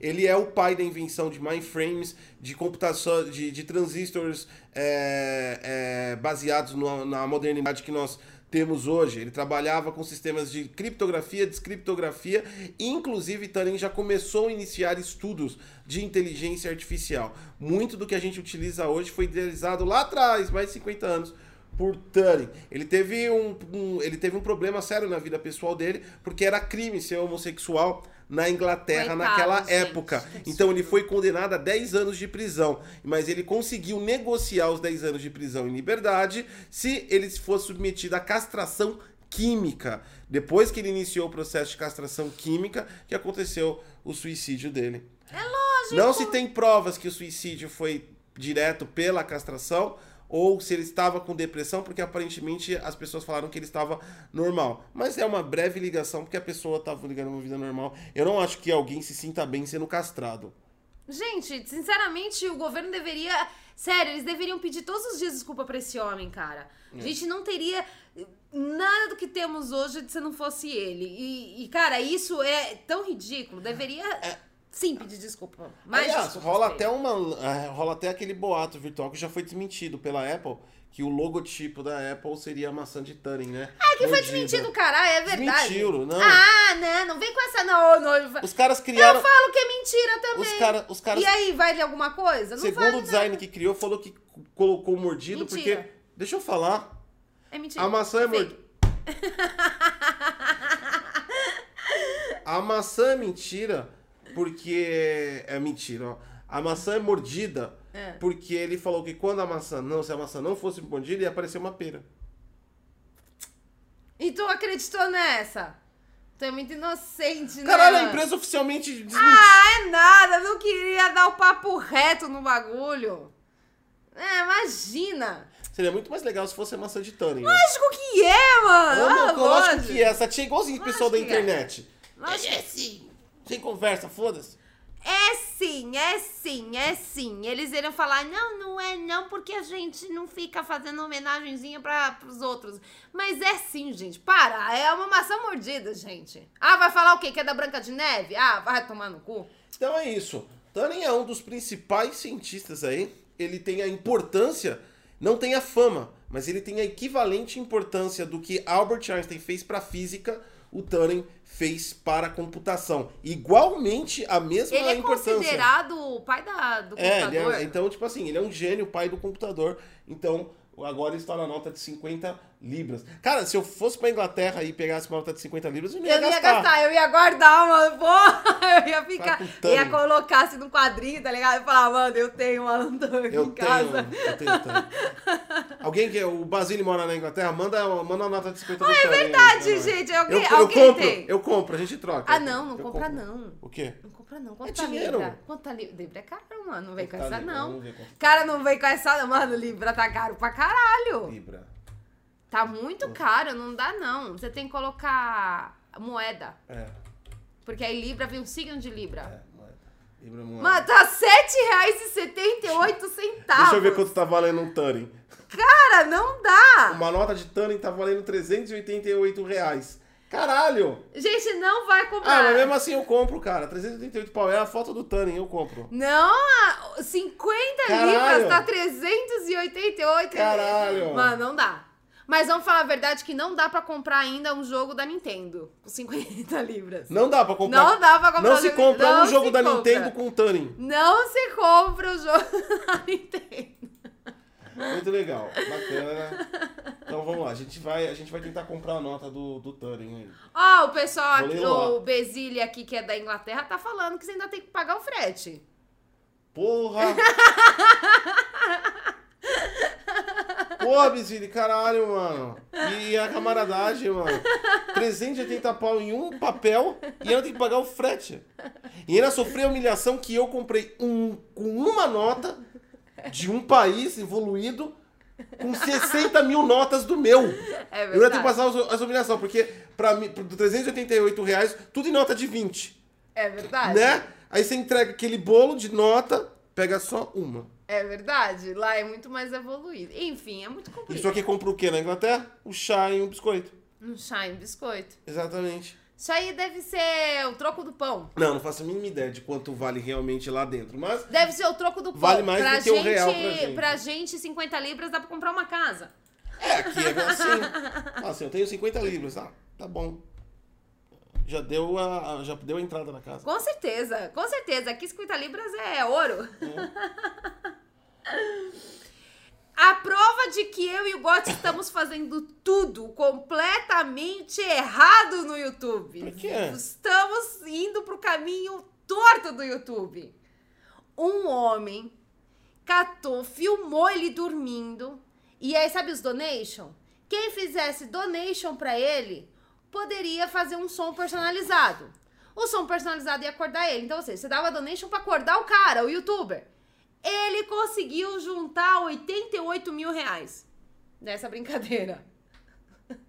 Ele é o pai da invenção de mainframes, de computação, de, de transistores é, é, baseados no- na modernidade que nós temos hoje. Ele trabalhava com sistemas de criptografia, descriptografia, e inclusive Turing já começou a iniciar estudos de inteligência artificial. Muito do que a gente utiliza hoje foi idealizado lá atrás, mais de 50 anos, por Turing. Ele teve um, um- ele teve um problema sério na vida pessoal dele, porque era crime ser homossexual na Inglaterra Coitado, naquela gente, época. Então ele foi condenado a 10 anos de prisão, mas ele conseguiu negociar os 10 anos de prisão em liberdade se ele fosse submetido à castração química. Depois que ele iniciou o processo de castração química, que aconteceu o suicídio dele. É lógico. Não se tem provas que o suicídio foi direto pela castração ou se ele estava com depressão, porque aparentemente as pessoas falaram que ele estava normal. Mas é uma breve ligação, porque a pessoa estava ligando uma vida normal. Eu não acho que alguém se sinta bem sendo castrado. Gente, sinceramente, o governo deveria. Sério, eles deveriam pedir todos os dias desculpa pra esse homem, cara. A gente não teria nada do que temos hoje se não fosse ele. E, e, cara, isso é tão ridículo. Deveria. Sim, pedir desculpa. Mas Aliás, desculpa, rola até uma. é, rola até aquele boato virtual que já foi desmentido pela Apple, que o logotipo da Apple seria a maçã de Turing, né? Ah, que foi Mordida. desmentido, caralho, é verdade. Desmentiram, não. Ah, não, não vem com essa, não. não. Os caras criaram. Eu falo que é mentira também. Os, cara, os caras E aí, vale alguma coisa? Não Segundo vale o design que criou, falou que colocou mordido Mentira. porque. Deixa eu falar. nada. É mentira. A maçã é mordida. A maçã é mentira porque. É mentira, ó. A maçã é mordida É. porque ele falou que quando a maçã. Não, se a maçã não fosse mordida, ia aparecer uma pera. E tu acreditou nessa? Tu é muito inocente, né? Caralho, a empresa oficialmente desmentiu. Ah, é nada. Eu não queria dar o papo reto no bagulho. É, imagina. Seria muito mais legal se fosse a maçã de Turing. né? Lógico que é, mano. Ô, Ah, meu, lógico lógico. que é. Essa tia é igualzinho o pessoal da Lógico que é. internet. Lógico. É sim. Sem conversa, foda-se. É sim, é sim, é sim. Eles iriam falar, não, não é não, porque a gente não fica fazendo homenagenzinha para pros outros. Mas é sim, gente. Para, é uma maçã mordida, gente. Ah, vai falar o quê? Que é da Branca de Neve? Ah, vai tomar no cu. Então é isso. Turing é um dos principais cientistas aí. Ele tem a importância, não tem a fama, mas ele tem a equivalente importância do que Albert Einstein fez para física, o Turing fez para a computação. Igualmente a mesma Ele é importância. considerado o pai da, do É, ele computador. é- então, tipo assim, ele é um gênio, pai do computador. Então, agora ele está na nota de 50 libras. Cara, se eu fosse pra Inglaterra e pegasse uma nota de 50 libras, eu não ia Eu não ia gastar. gastar, eu ia guardar, mano. Porra, eu ia ficar. Tá Turing. ia colocar assim no quadrinho, tá ligado? E falar, mano, eu tenho uma lanterna aqui Eu em tenho, casa. eu tenho Turing. Alguém que o Basílio mora na Inglaterra, manda, manda uma nota de 50 do é Turing aí verdade, pra nós. gente. Eu, Alguém, eu alguém compro, tem. eu compro, a gente troca. Ah, não, não Eu compra compro. não. O quê? Não compra não. Quanto É tá dinheiro. Libra? Quanto tá Libra? Libra é caro, mano. Não vem com tá essa, Libra? não. Tá. Cara, não vem com essa, não. Mano, Libra tá caro pra caralho. Libra. Tá muito caro, não dá não. Você tem que colocar moeda. É, Porque aí Libra vem um signo de Libra. é, moeda. Libra é moeda. Mano, tá R$7,78. Deixa eu ver quanto tá valendo um Turing. Cara, não dá. Uma nota de Turing tá valendo 388 reais. Caralho! Gente, não vai Ah, comprar. mas mesmo assim eu compro, cara. 388 pau. É a foto do Turing, eu compro. Não, a- 50 Caralho. libras tá 388. Caralho. Mano, não dá. Mas vamos falar a verdade que não dá pra comprar ainda um jogo da Nintendo com 50 libras. Não dá pra comprar. Não dá pra comprar Não um se jogo- compra não um jogo da compra. Nintendo com Turing. Não se compra o jogo da Nintendo. Muito legal, bacana. Então vamos lá, a gente vai, a gente vai tentar comprar a nota do, do Turing aí. Ó, o pessoal aqui, o Besile aqui, que é da Inglaterra, tá falando que você ainda tem que pagar o frete. Porra! Porra, Bizili, caralho, mano. E a camaradagem, mano. 380 pau em um papel e ainda tem que pagar o frete. E ainda sofri a humilhação que eu comprei um, com uma nota de um país evoluído com 60 mil notas do meu. É Eu ainda tenho verdade. que passar as- as humilhações, porque pra mim, por 388 reais, tudo em nota de 20. É verdade. Né? Aí você entrega aquele bolo de nota, pega só uma. É verdade. Lá é muito mais evoluído. Enfim, é muito complicado. Isso aqui compra o quê na Inglaterra? O chá e um biscoito. Um chá em biscoito. Exatamente. Isso aí deve ser o troco do pão. Não, não faço a mínima ideia de quanto vale realmente lá dentro, mas Deve ser o troco do pão. Vale mais pra do que o real pra gente. Pra gente, 50 libras dá pra comprar uma casa. é, aqui é assim. Assim, eu tenho 50 libras, ah, tá bom. Já deu a, já deu a entrada na casa. Com certeza, com certeza. Aqui 50 libras é ouro. A prova de que eu e o Got estamos fazendo tudo completamente errado no YouTube. Por quê? Estamos indo pro caminho torto do YouTube. Um homem catou, filmou ele dormindo. E aí, sabe os donation? Quem fizesse donation pra ele poderia fazer um som personalizado. O som personalizado ia acordar ele. Então, ou seja, você dava donation pra acordar o cara, o youtuber. Ele conseguiu juntar 88 mil reais nessa brincadeira.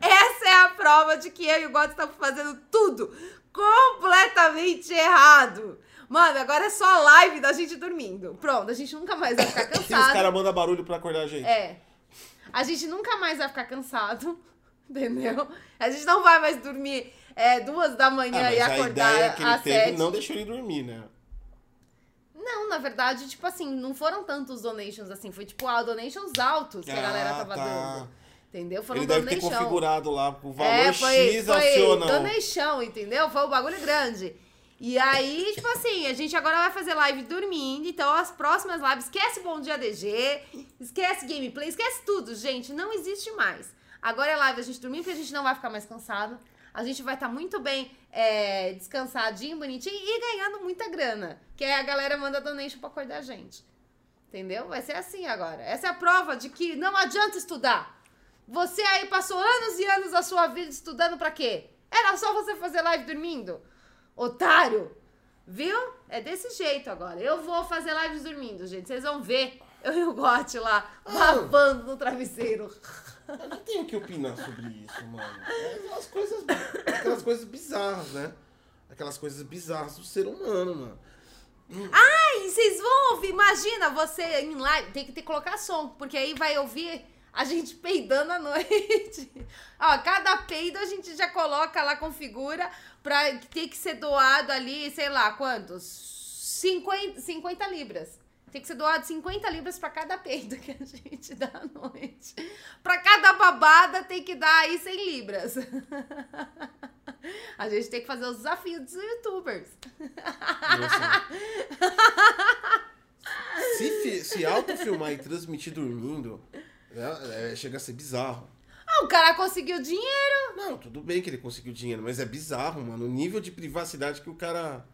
Essa é a prova de que eu e o God estamos fazendo tudo completamente errado. Mano, agora é só live da gente dormindo. Pronto, a gente nunca mais vai ficar E os cansado. caras mandam barulho pra acordar a gente. É. A gente nunca mais vai ficar cansado. Entendeu? A gente não vai mais dormir é, duas da Ah, manhã mas e a acordar ideia que ele às teve sete. não deixou ele dormir, né? Não, na verdade, tipo assim, não foram tantos donations assim. Foi tipo, ah, donations altos que a galera Ah, tava tá. dando. Entendeu? Foram Ele deve ter donation. configurado lá o valor É, foi, X foi donation, entendeu? Foi um bagulho grande. E aí, tipo assim, a gente agora vai fazer live dormindo, então as próximas lives, esquece Bom Dia DG, esquece gameplay, esquece tudo, gente, não existe mais. Agora é live a gente dormir, porque a gente não vai ficar mais cansado, a gente vai estar muito bem é, descansadinho, bonitinho e ganhando muita grana, que aí a galera manda donation pra acordar a gente. Entendeu? Vai ser assim agora. Essa é a prova de que não adianta estudar. Você aí passou anos e anos da sua vida estudando pra quê? Era só você fazer live dormindo? Otário! Viu? É desse jeito agora. Eu vou fazer lives dormindo, gente. Vocês vão ver. Eu e o Gotti lá, babando no travesseiro. Eu não tenho que opinar sobre isso, mano. É aquelas coisas, aquelas coisas bizarras, né? Aquelas coisas bizarras do ser humano, mano. Ai, vocês vão ouvir. Imagina você em live. Tem que ter colocar som, porque aí vai ouvir a gente peidando à noite. Ó, cada peido a gente já coloca lá, configura, pra ter que ser doado ali, sei lá, quantos? 50, 50 libras. Tem que ser doado 50 libras pra cada peido que a gente dá à noite. Pra cada babada tem que dar aí 100 libras. A gente tem que fazer os desafios dos youtubers. Se, se autofilmar e transmitir dormindo, é- é- chega a ser bizarro. Ah, o cara conseguiu dinheiro. Não, tudo bem que ele conseguiu dinheiro, mas é bizarro, mano. O nível de privacidade que o cara.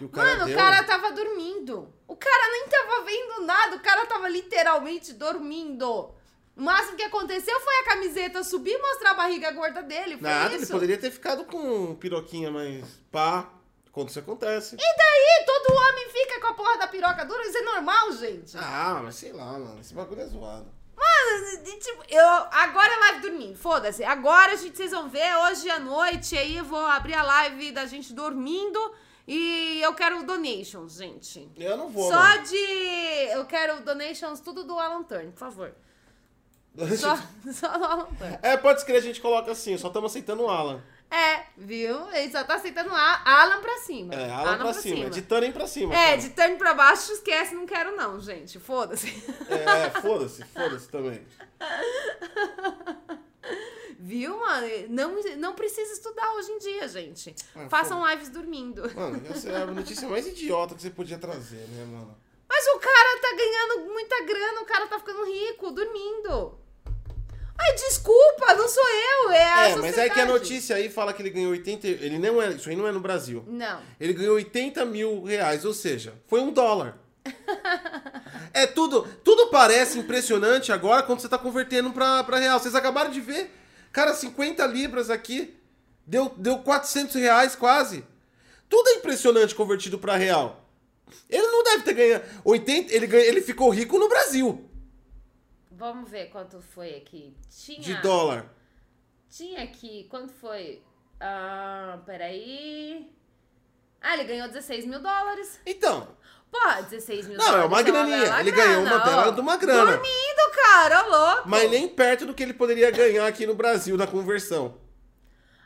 O cara Mano, deu. o cara tava dormindo. O cara nem tava vendo nada. O cara tava literalmente dormindo. O máximo que aconteceu foi a camiseta subir e mostrar a barriga gorda dele. Foi Nada, isso. ele poderia ter ficado com piroquinha mais pá, quando isso acontece. E daí? Todo homem fica com a porra da piroca dura. Isso é normal, gente. Ah, mas sei lá, mano. Esse bagulho é zoado. Mano, tipo, eu, agora é live dormindo, foda-se. Agora a gente, vocês vão ver, hoje à noite, aí eu vou abrir a live da gente dormindo e eu quero donations, gente. Eu não vou, Só mano. de. Eu quero donations, tudo do Alan Turn, por favor. Só, só do Alan Turn. É, pode escrever, a gente coloca assim, só estamos aceitando o Alan. É, viu? Ele só tá aceitando Alan pra cima. É, Alan pra cima, de Tannen pra cima. É, cara. de turn pra baixo, esquece, não quero não, gente. Foda-se. É, foda-se, foda-se também. Viu, mano? Não, não precisa estudar hoje em dia, gente. Ah, Façam lives dormindo. Mano, essa é a notícia mais idiota que você podia trazer, né, mano? Mas o cara tá ganhando muita grana, o cara tá ficando rico, dormindo. Ai, desculpa, não sou eu, é a É, mas é que a sociedade. notícia aí fala que ele ganhou 80. Ele não é. Isso aí não é no Brasil. Não. Ele ganhou 80 mil reais, ou seja, foi um dólar. É tudo. Tudo parece impressionante agora quando você tá convertendo pra, pra real. Vocês acabaram de ver? Cara, 50 libras aqui. Deu, deu 400 reais quase. Tudo é impressionante convertido pra real. Ele não deve ter ganhado. 80, ele, ganha, ele ficou rico no Brasil. Vamos ver quanto foi aqui. Tinha. De dólar. Tinha aqui, quanto foi? Ah, peraí. Ah, ele ganhou 16 mil dólares. Então. Porra, 16 mil Não, é uma graninha. Ele ganhou uma grana, bela ó. de uma grana. Dormindo, cara, ô louco. Mas nem perto do que ele poderia ganhar aqui no Brasil na conversão.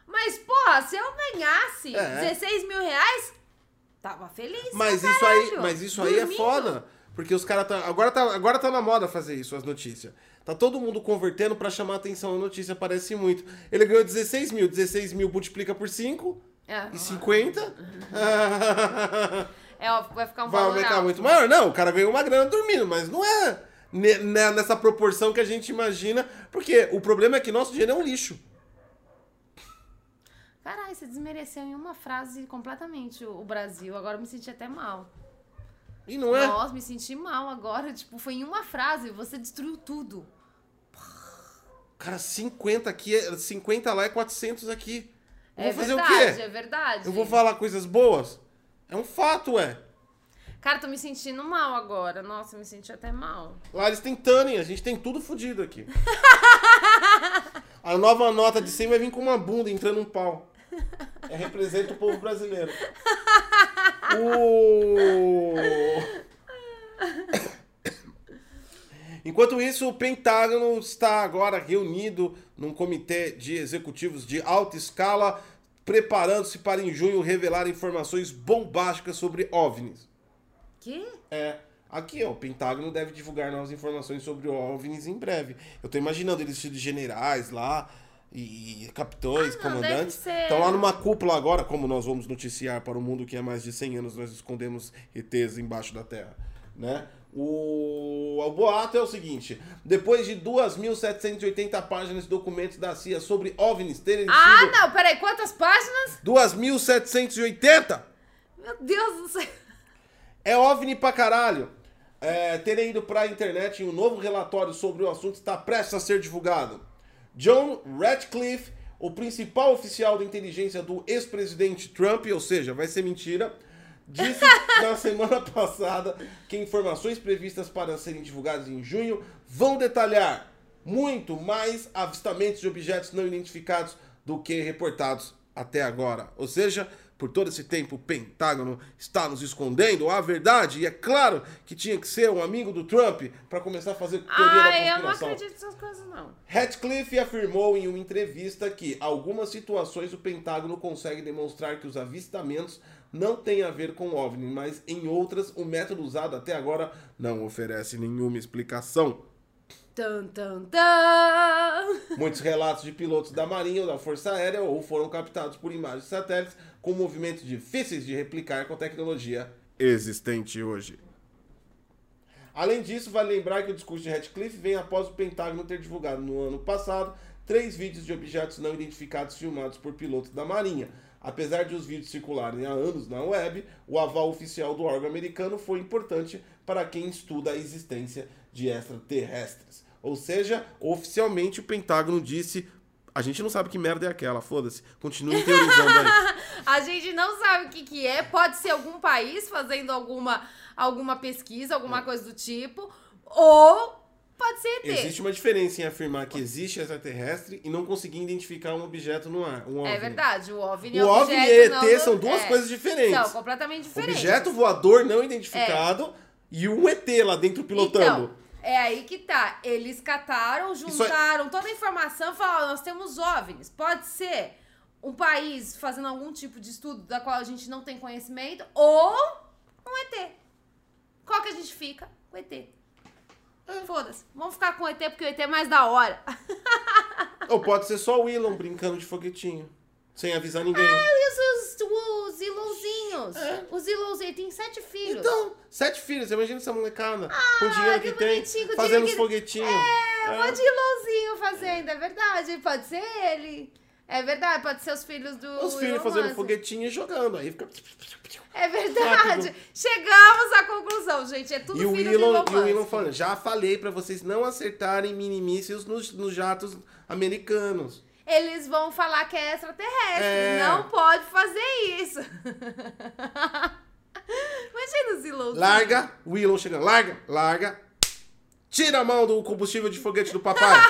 Mas, porra, se eu ganhasse É. 16 mil reais, tava feliz. Mas isso aí, mas isso aí é foda. Porque os caras tá. Agora tá, agora tá na moda fazer isso, as notícias. Tá todo mundo convertendo pra chamar atenção. A notícia aparece muito. Ele ganhou 16 mil. 16 mil multiplica por 5 É, e 50. é, ó, vai ficar um Vai valor aumentar alto. muito maior. Não, o cara ganhou uma grana dormindo, mas não é ne- nessa proporção que a gente imagina. Porque o problema é que nosso dinheiro é um lixo. Caralho, você desmereceu em uma frase completamente o o Brasil. Agora eu me senti até mal. E não é? Nossa, me senti mal agora. Tipo, foi em uma frase, você destruiu tudo. Cara, 50 aqui, é- 50 lá é 400 aqui. Eu é vou fazer verdade, o quê? é verdade. Eu vou falar coisas boas? É um fato, ué. Cara, tô me sentindo mal agora. Nossa, me senti até mal. Lá eles têm Tânia, a gente tem tudo fodido aqui. A nova nota de 100 vai vir com uma bunda entrando um pau. É, representa o povo brasileiro. O... Enquanto isso, o Pentágono está agora reunido num comitê de executivos de alta escala, preparando-se para em junho revelar informações bombásticas sobre OVNIs. Que? É. Aqui, ó, o Pentágono deve divulgar novas informações sobre OVNIs em breve. Eu tô imaginando eles de generais lá e capitães, Ah, não, comandantes. Estão lá numa cúpula agora, como nós vamos noticiar para o mundo que há mais de 100 anos nós escondemos ETs embaixo da terra, né? O, o boato é o seguinte: depois de 2.780 páginas de documentos da CIA sobre OVNIs terem Ah, sido não, peraí, quantas páginas? 2.780 Meu Deus do céu. É OVNI pra caralho. É, terem ido pra internet e um novo relatório sobre o assunto está prestes a ser divulgado. John Ratcliffe, o principal oficial da inteligência do ex-presidente Trump, ou seja, vai ser mentira, disse na semana passada que informações previstas para serem divulgadas em junho vão detalhar muito mais avistamentos de objetos não identificados do que reportados até agora. Ou seja, por todo esse tempo o Pentágono está nos escondendo a verdade e é claro que tinha que ser um amigo do Trump para começar a fazer teoria Ai, da eu não conspiração. acredito nessas coisas, não. Ratcliffe afirmou em uma entrevista que algumas situações o Pentágono consegue demonstrar que os avistamentos não têm a ver com OVNI, mas em outras o método usado até agora não oferece nenhuma explicação. Tan, tan, tan. Muitos relatos de pilotos da Marinha ou da Força Aérea ou foram captados por imagens de satélites com movimentos difíceis de replicar com a tecnologia existente hoje. Além disso, vale lembrar que o discurso de Ratcliffe vem após o Pentágono ter divulgado no ano passado três vídeos de objetos não identificados filmados por pilotos da Marinha. Apesar de os vídeos circularem há anos na web, o aval oficial do órgão americano foi importante para quem estuda a existência de extraterrestres. Ou seja, oficialmente o Pentágono disse: a gente não sabe que merda é aquela, foda-se, continue teorizando aí. A gente não sabe o que, que é. Pode ser algum país fazendo alguma, alguma pesquisa, alguma coisa do tipo. Ou pode ser ET. Existe uma diferença em afirmar que existe extraterrestre e não conseguir identificar um objeto no ar. Um É OVNI. verdade, o OVNI O é OVNI objeto e ET não são duas é, coisas diferentes. São completamente diferentes. Objeto voador não identificado e um ET lá dentro pilotando. Então, é aí que tá. Eles cataram, é- juntaram toda a informação e falaram: nós temos OVNIs. Pode ser um país fazendo algum tipo de estudo da qual a gente não tem conhecimento ou um ET. Qual que a gente fica? Com ET. É. Foda-se. Vamos ficar com o ET porque o ET é mais da hora. Ou pode ser só o Elon brincando de foguetinho. Sem avisar ninguém. E os, os, os Ilonzinhos? É. Os tem sete filhos. Então, sete filhos, imagina essa molecada. com o dinheiro Ah, que que, tem, fazendo os que- foguetinhos. É, um monte de fazendo, é verdade. Pode ser ele. É verdade, pode ser os filhos do. Os filhos Elon fazendo Musk. foguetinho e jogando. Aí fica. É verdade. Rápido. Chegamos à conclusão, gente. É tudo E o, filho Elon, do e o Elon falando, já falei pra vocês não acertarem mini-mísseis nos, nos jatos americanos. Eles vão falar que é extraterrestre. É. Não pode fazer isso. Imagina os Ilonzinhos. Larga, o Elon chegando, larga, larga. Tira a mão do combustível de foguete do papai.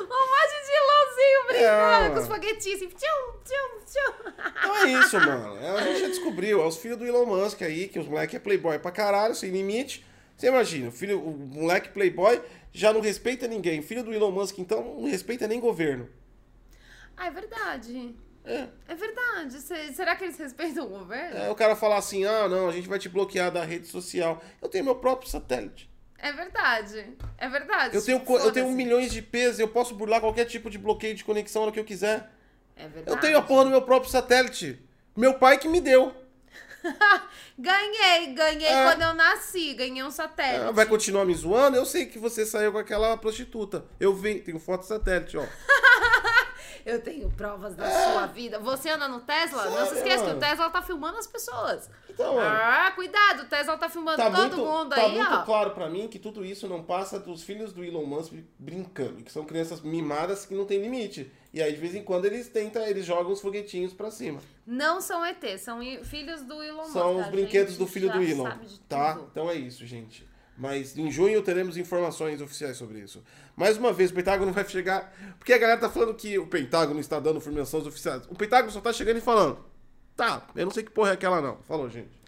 Um monte de Ilonzinho brincando É, com os foguetinhos assim. Tchum, tchum, tchum. Então é isso, mano. A gente já descobriu. É os filhos do Elon Musk aí, que os moleque é playboy pra caralho, sem limite. Você imagina, o, filho, o moleque playboy já não respeita ninguém. Filho do Elon Musk, então, não respeita nem governo. Ah, é verdade. É. É verdade. Se- será que eles respeitam o governo? É o cara falar assim, ah, não, a gente vai te bloquear da rede social. Eu tenho meu próprio satélite. É verdade. É verdade. Eu tenho, eu tenho milhões de pesos, eu posso burlar qualquer tipo de bloqueio de conexão no que eu quiser. É verdade. Eu tenho a porra do meu próprio satélite. Meu pai que me deu. Ganhei, ganhei É. quando eu nasci. Ganhei um satélite. Ah, Vai continuar me zoando? Eu sei que você saiu com aquela prostituta. Eu vi, tenho foto de satélite, ó. Eu tenho provas da sua vida. Você anda no Tesla? não se esqueça que o mano? Tesla tá filmando as pessoas. Então, mano. Ah, cuidado, o Tesla tá filmando Tá todo muito, mundo tá aí, muito ó. claro pra mim que tudo isso não passa dos filhos do Elon Musk brincando, que são crianças mimadas que não tem limite. E aí, de vez em quando, eles tentam, eles jogam os foguetinhos pra cima. Não são ET, são filhos do Elon Musk. São os brinquedos do filho do Elon, tá? Então é isso, gente. Mas em junho teremos informações oficiais sobre isso. Mais uma vez, o Pentágono vai chegar. Porque a galera tá falando que o Pentágono está dando informações oficiais. O Pentágono só tá chegando e falando. Tá, eu não sei que porra é aquela, não. Falou, gente.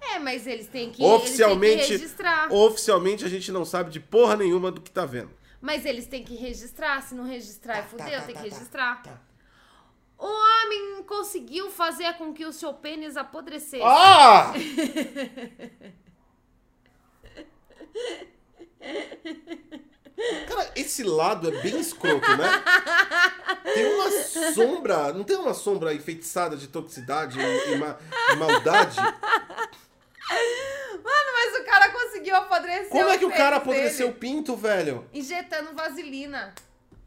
É, mas eles têm que, Oficialmente, têm que registrar. oficialmente a gente não sabe de porra nenhuma do que tá vendo. Mas eles têm que registrar. Se não registrar, é Tá, fudeu, tá, tem tá, que tá, registrar. tá. O homem conseguiu fazer com que o seu pênis apodrecesse. Ah! Cara, esse lado é bem escroto, né? Tem uma sombra, não tem uma sombra enfeitiçada de toxicidade e, e ma- e maldade? Mano, mas o cara conseguiu apodrecer Como é que o cara apodreceu o pinto, velho? Injetando vaselina.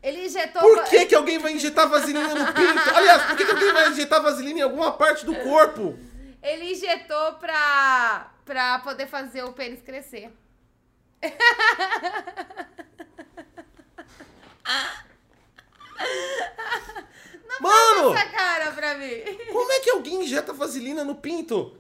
Ele injetou... Por que, que alguém vai injetar vaselina no pinto? Aliás, por que, que alguém vai injetar vaselina em alguma parte do corpo? Ele injetou pra, pra poder fazer o pênis crescer. Mano, Essa cara pra mim. como é que alguém injeta vaselina no pinto?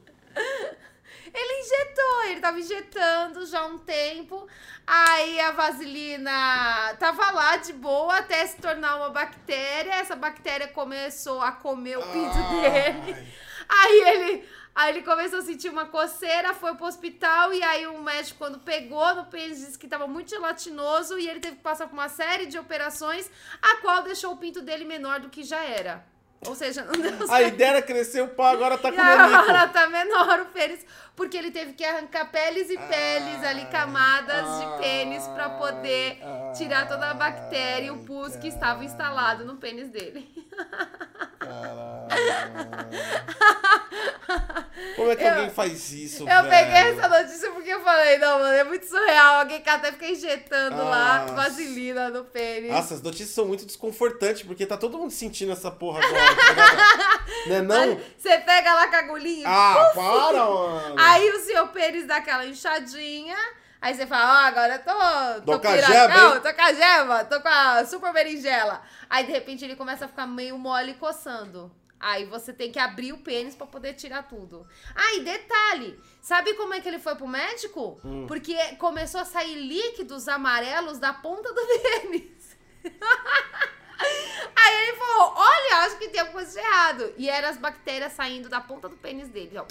Ele injetou, ele tava injetando já há um tempo. Aí a vaselina tava lá de boa até se tornar uma bactéria. Essa bactéria começou a comer o pinto dele. Aí ele, aí ele começou a sentir uma coceira, foi pro hospital e aí o médico quando pegou no pênis disse que tava muito gelatinoso e ele teve que passar por uma série de operações, a qual deixou o pinto dele menor do que já era. Ou seja, não deu certo. A ideia era crescer o pau, agora tá comendo agora tá menor o pênis, porque ele teve que arrancar peles e peles ali, camadas de pênis pra poder tirar toda a bactéria e o pus que estava instalado no pênis dele. Como é que Eu- alguém faz isso, Eu velho? peguei essa notícia porque eu falei, não, mano, é muito surreal. Alguém até fica injetando lá vaselina no pênis. Nossa, as notícias são muito desconfortantes, porque tá todo mundo sentindo essa porra agora? Né não? Você pega lá com a agulhinha. Ah, para, mano! Aí o seu pênis dá aquela inchadinha. Aí você fala, ó, agora eu tô. Tô com a hein? tô com a jeba, tô com a super berinjela. Aí de repente ele começa a ficar meio mole coçando. Aí você tem que abrir o pênis pra poder tirar tudo. Ah, e detalhe, sabe como é que ele foi pro médico? Hum. Porque começou a sair líquidos amarelos da ponta do pênis. Aí ele falou: Olha, acho que tem alguma coisa de errado. E eram as bactérias saindo da ponta do pênis dele. Ó.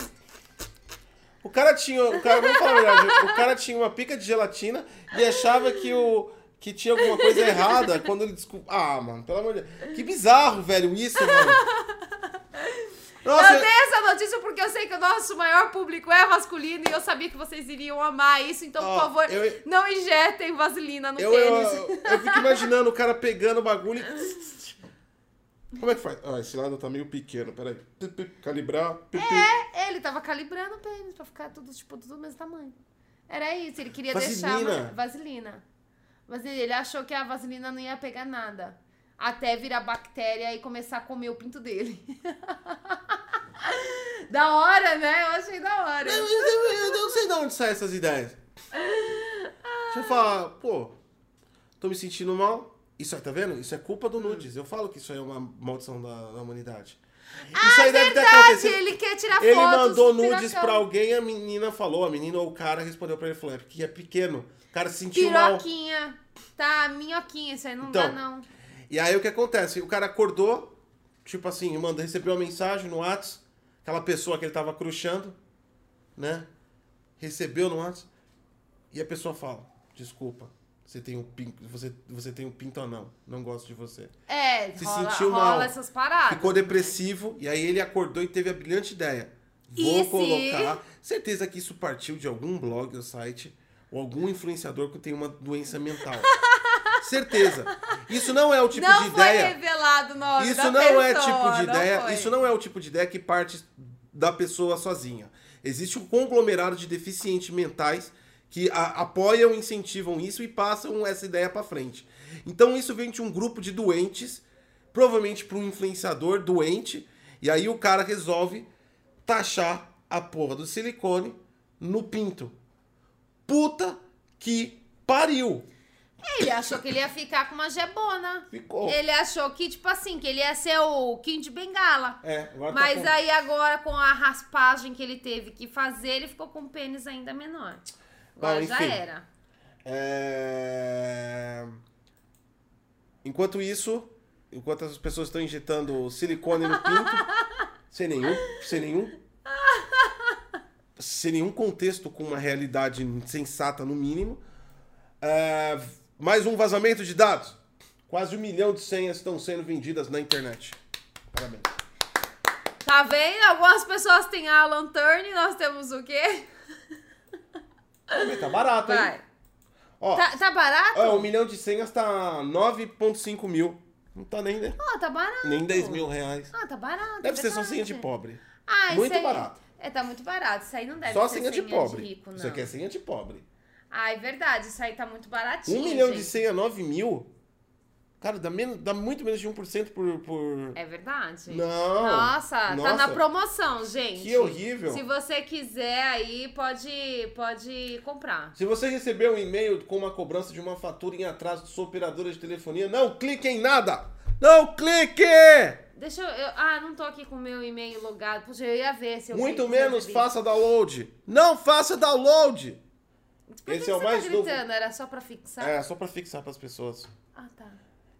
O cara tinha. O cara, vamos falar a verdade, o cara tinha uma pica de gelatina e achava que o. Que tinha alguma coisa errada quando ele descobriu. Ah, mano, pelo amor de Deus. Que bizarro, velho, isso, mano. Nossa, eu dei essa notícia porque eu sei que o nosso maior público é masculino e eu sabia que vocês iriam amar isso. Então, Ó, por favor, eu- não injetem vaselina no eu, eu, pênis. eu, eu fico imaginando o cara pegando o bagulho e. Como é que faz? Ah, esse lado tá meio pequeno, peraí. Calibrar. É, ele tava calibrando o pênis pra ficar tudo, tipo, tudo do mesmo tamanho. Era isso, ele queria deixar Vaselina. uma- vaselina. Mas ele achou que a vaselina não ia pegar nada. Até virar bactéria e começar a comer o pinto dele. da hora, né? Eu achei da hora. Eu, eu- eu- eu não sei de onde saem essas ideias. Deixa eu falar, pô, tô me sentindo mal. Isso aí, tá vendo? Isso é culpa do nudes. Eu falo que isso aí é uma maldição da, da humanidade. Isso aí deve ter Ah, Verdade, acontecido. ele quer tirar Ele fotos mandou do nudes pra alguém, a menina falou, a menina ou o cara respondeu pra ele, falou, é porque é pequeno. O cara se sentiu mal. Piroquinha. Tá, minhoquinha, isso aí não Então, dá, não. E aí o que acontece? O cara acordou, tipo assim, manda, recebeu uma mensagem no WhatsApp, aquela pessoa que ele tava cruxando, né? Recebeu no WhatsApp, e a pessoa fala, desculpa, você tem um pinto, você, você tem um pinto anão, não gosto de você. É, Se rola, sentiu rola mal. essas paradas. Ficou depressivo, e aí ele acordou e teve a brilhante ideia. Vou E se- colocar. Certeza que isso partiu de algum blog ou site, ou algum influenciador que tem uma doença mental. Certeza. Isso não é o tipo não de foi ideia. revelado o nome Isso não é pessoa, tipo de não ideia. foi. Isso não é o tipo de ideia que parte da pessoa sozinha. Existe um conglomerado de deficientes mentais que a- apoiam, incentivam isso e passam essa ideia pra frente. Então isso vem de um grupo de doentes provavelmente para um influenciador doente, e aí o cara resolve taxar a porra do silicone no pinto. Puta que pariu! Ele achou que ele ia ficar com uma jebona. Ficou. Ele achou que, tipo assim, que ele ia ser o Kim de Bengala. É, agora tá Mas com- aí agora, com a raspagem que ele teve que fazer, ele ficou com um pênis ainda menor. Agora Bom, já era. É... Enquanto isso, enquanto as pessoas estão injetando silicone no pinto, sem nenhum, sem nenhum, sem nenhum contexto com uma realidade sensata no mínimo, é, mais um vazamento de dados. Quase um milhão de senhas estão sendo vendidas na internet. Parabéns. Tá vendo? Algumas pessoas têm a Alan Turn, nós temos o quê? Tá barato, hein? Vai. Ó, Tá, tá barato? ó, um milhão de senhas tá 9,5 mil. Não tá nem, né? Ah, tá barato. nem 10 mil reais. Ah, tá barato. Deve é ser só senha de pobre. Ah, Muito isso aí- barato. É, tá muito barato. Isso aí não deve Só ser senha de pobre. rico, não. Isso aqui é senha de pobre. Ah, é verdade. Isso aí tá muito baratinho, Um milhão de gente. senha, 9 mil. Cara, dá, menos, dá muito menos de 1% por. por... É verdade? Não. Nossa, tá Nossa. na promoção, gente. Que horrível. Se você quiser aí, pode, pode comprar. Se você receber um e-mail com uma cobrança de uma fatura em atraso de sua operadora de telefonia, não clique em nada! Não clique! Deixa eu, eu- Ah, não tô aqui com o meu e-mail logado. Puxa, eu ia ver se eu Muito menos faça download. Não faça download! Por Esse que é o você mais tá novo. gritando? Era só pra fixar? É, só pra fixar pras pessoas. Ah, tá.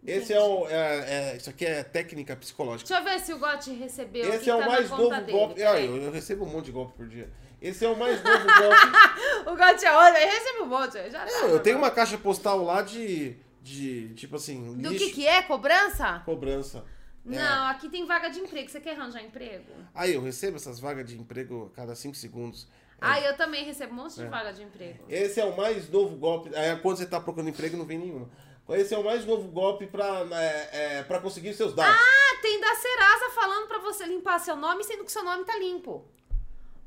Esse é o. é- é- isso aqui é técnica psicológica. Deixa eu ver se o Gotti recebeu. Esse é o tá mais novo dele, golpe. Ah, eu, eu recebo um monte de golpe por dia. Esse é o mais novo golpe. O Gotti é outro, ele recebe um monte. eu Já Não, eu tenho uma caixa postal lá de. de tipo assim. Do lixo, que que é? Cobrança? Cobrança. É. Não, aqui tem vaga de emprego. Você quer arranjar emprego? Aí eu recebo essas vagas de emprego a cada 5 segundos. É. Ah, eu também recebo um monte de vaga de emprego. Esse é o mais novo golpe. Aí quando você tá procurando emprego, não vem nenhuma. Esse é o mais novo golpe pra, é, é, pra conseguir seus dados. Ah, tem da Serasa falando pra você limpar seu nome, sendo que seu nome tá limpo.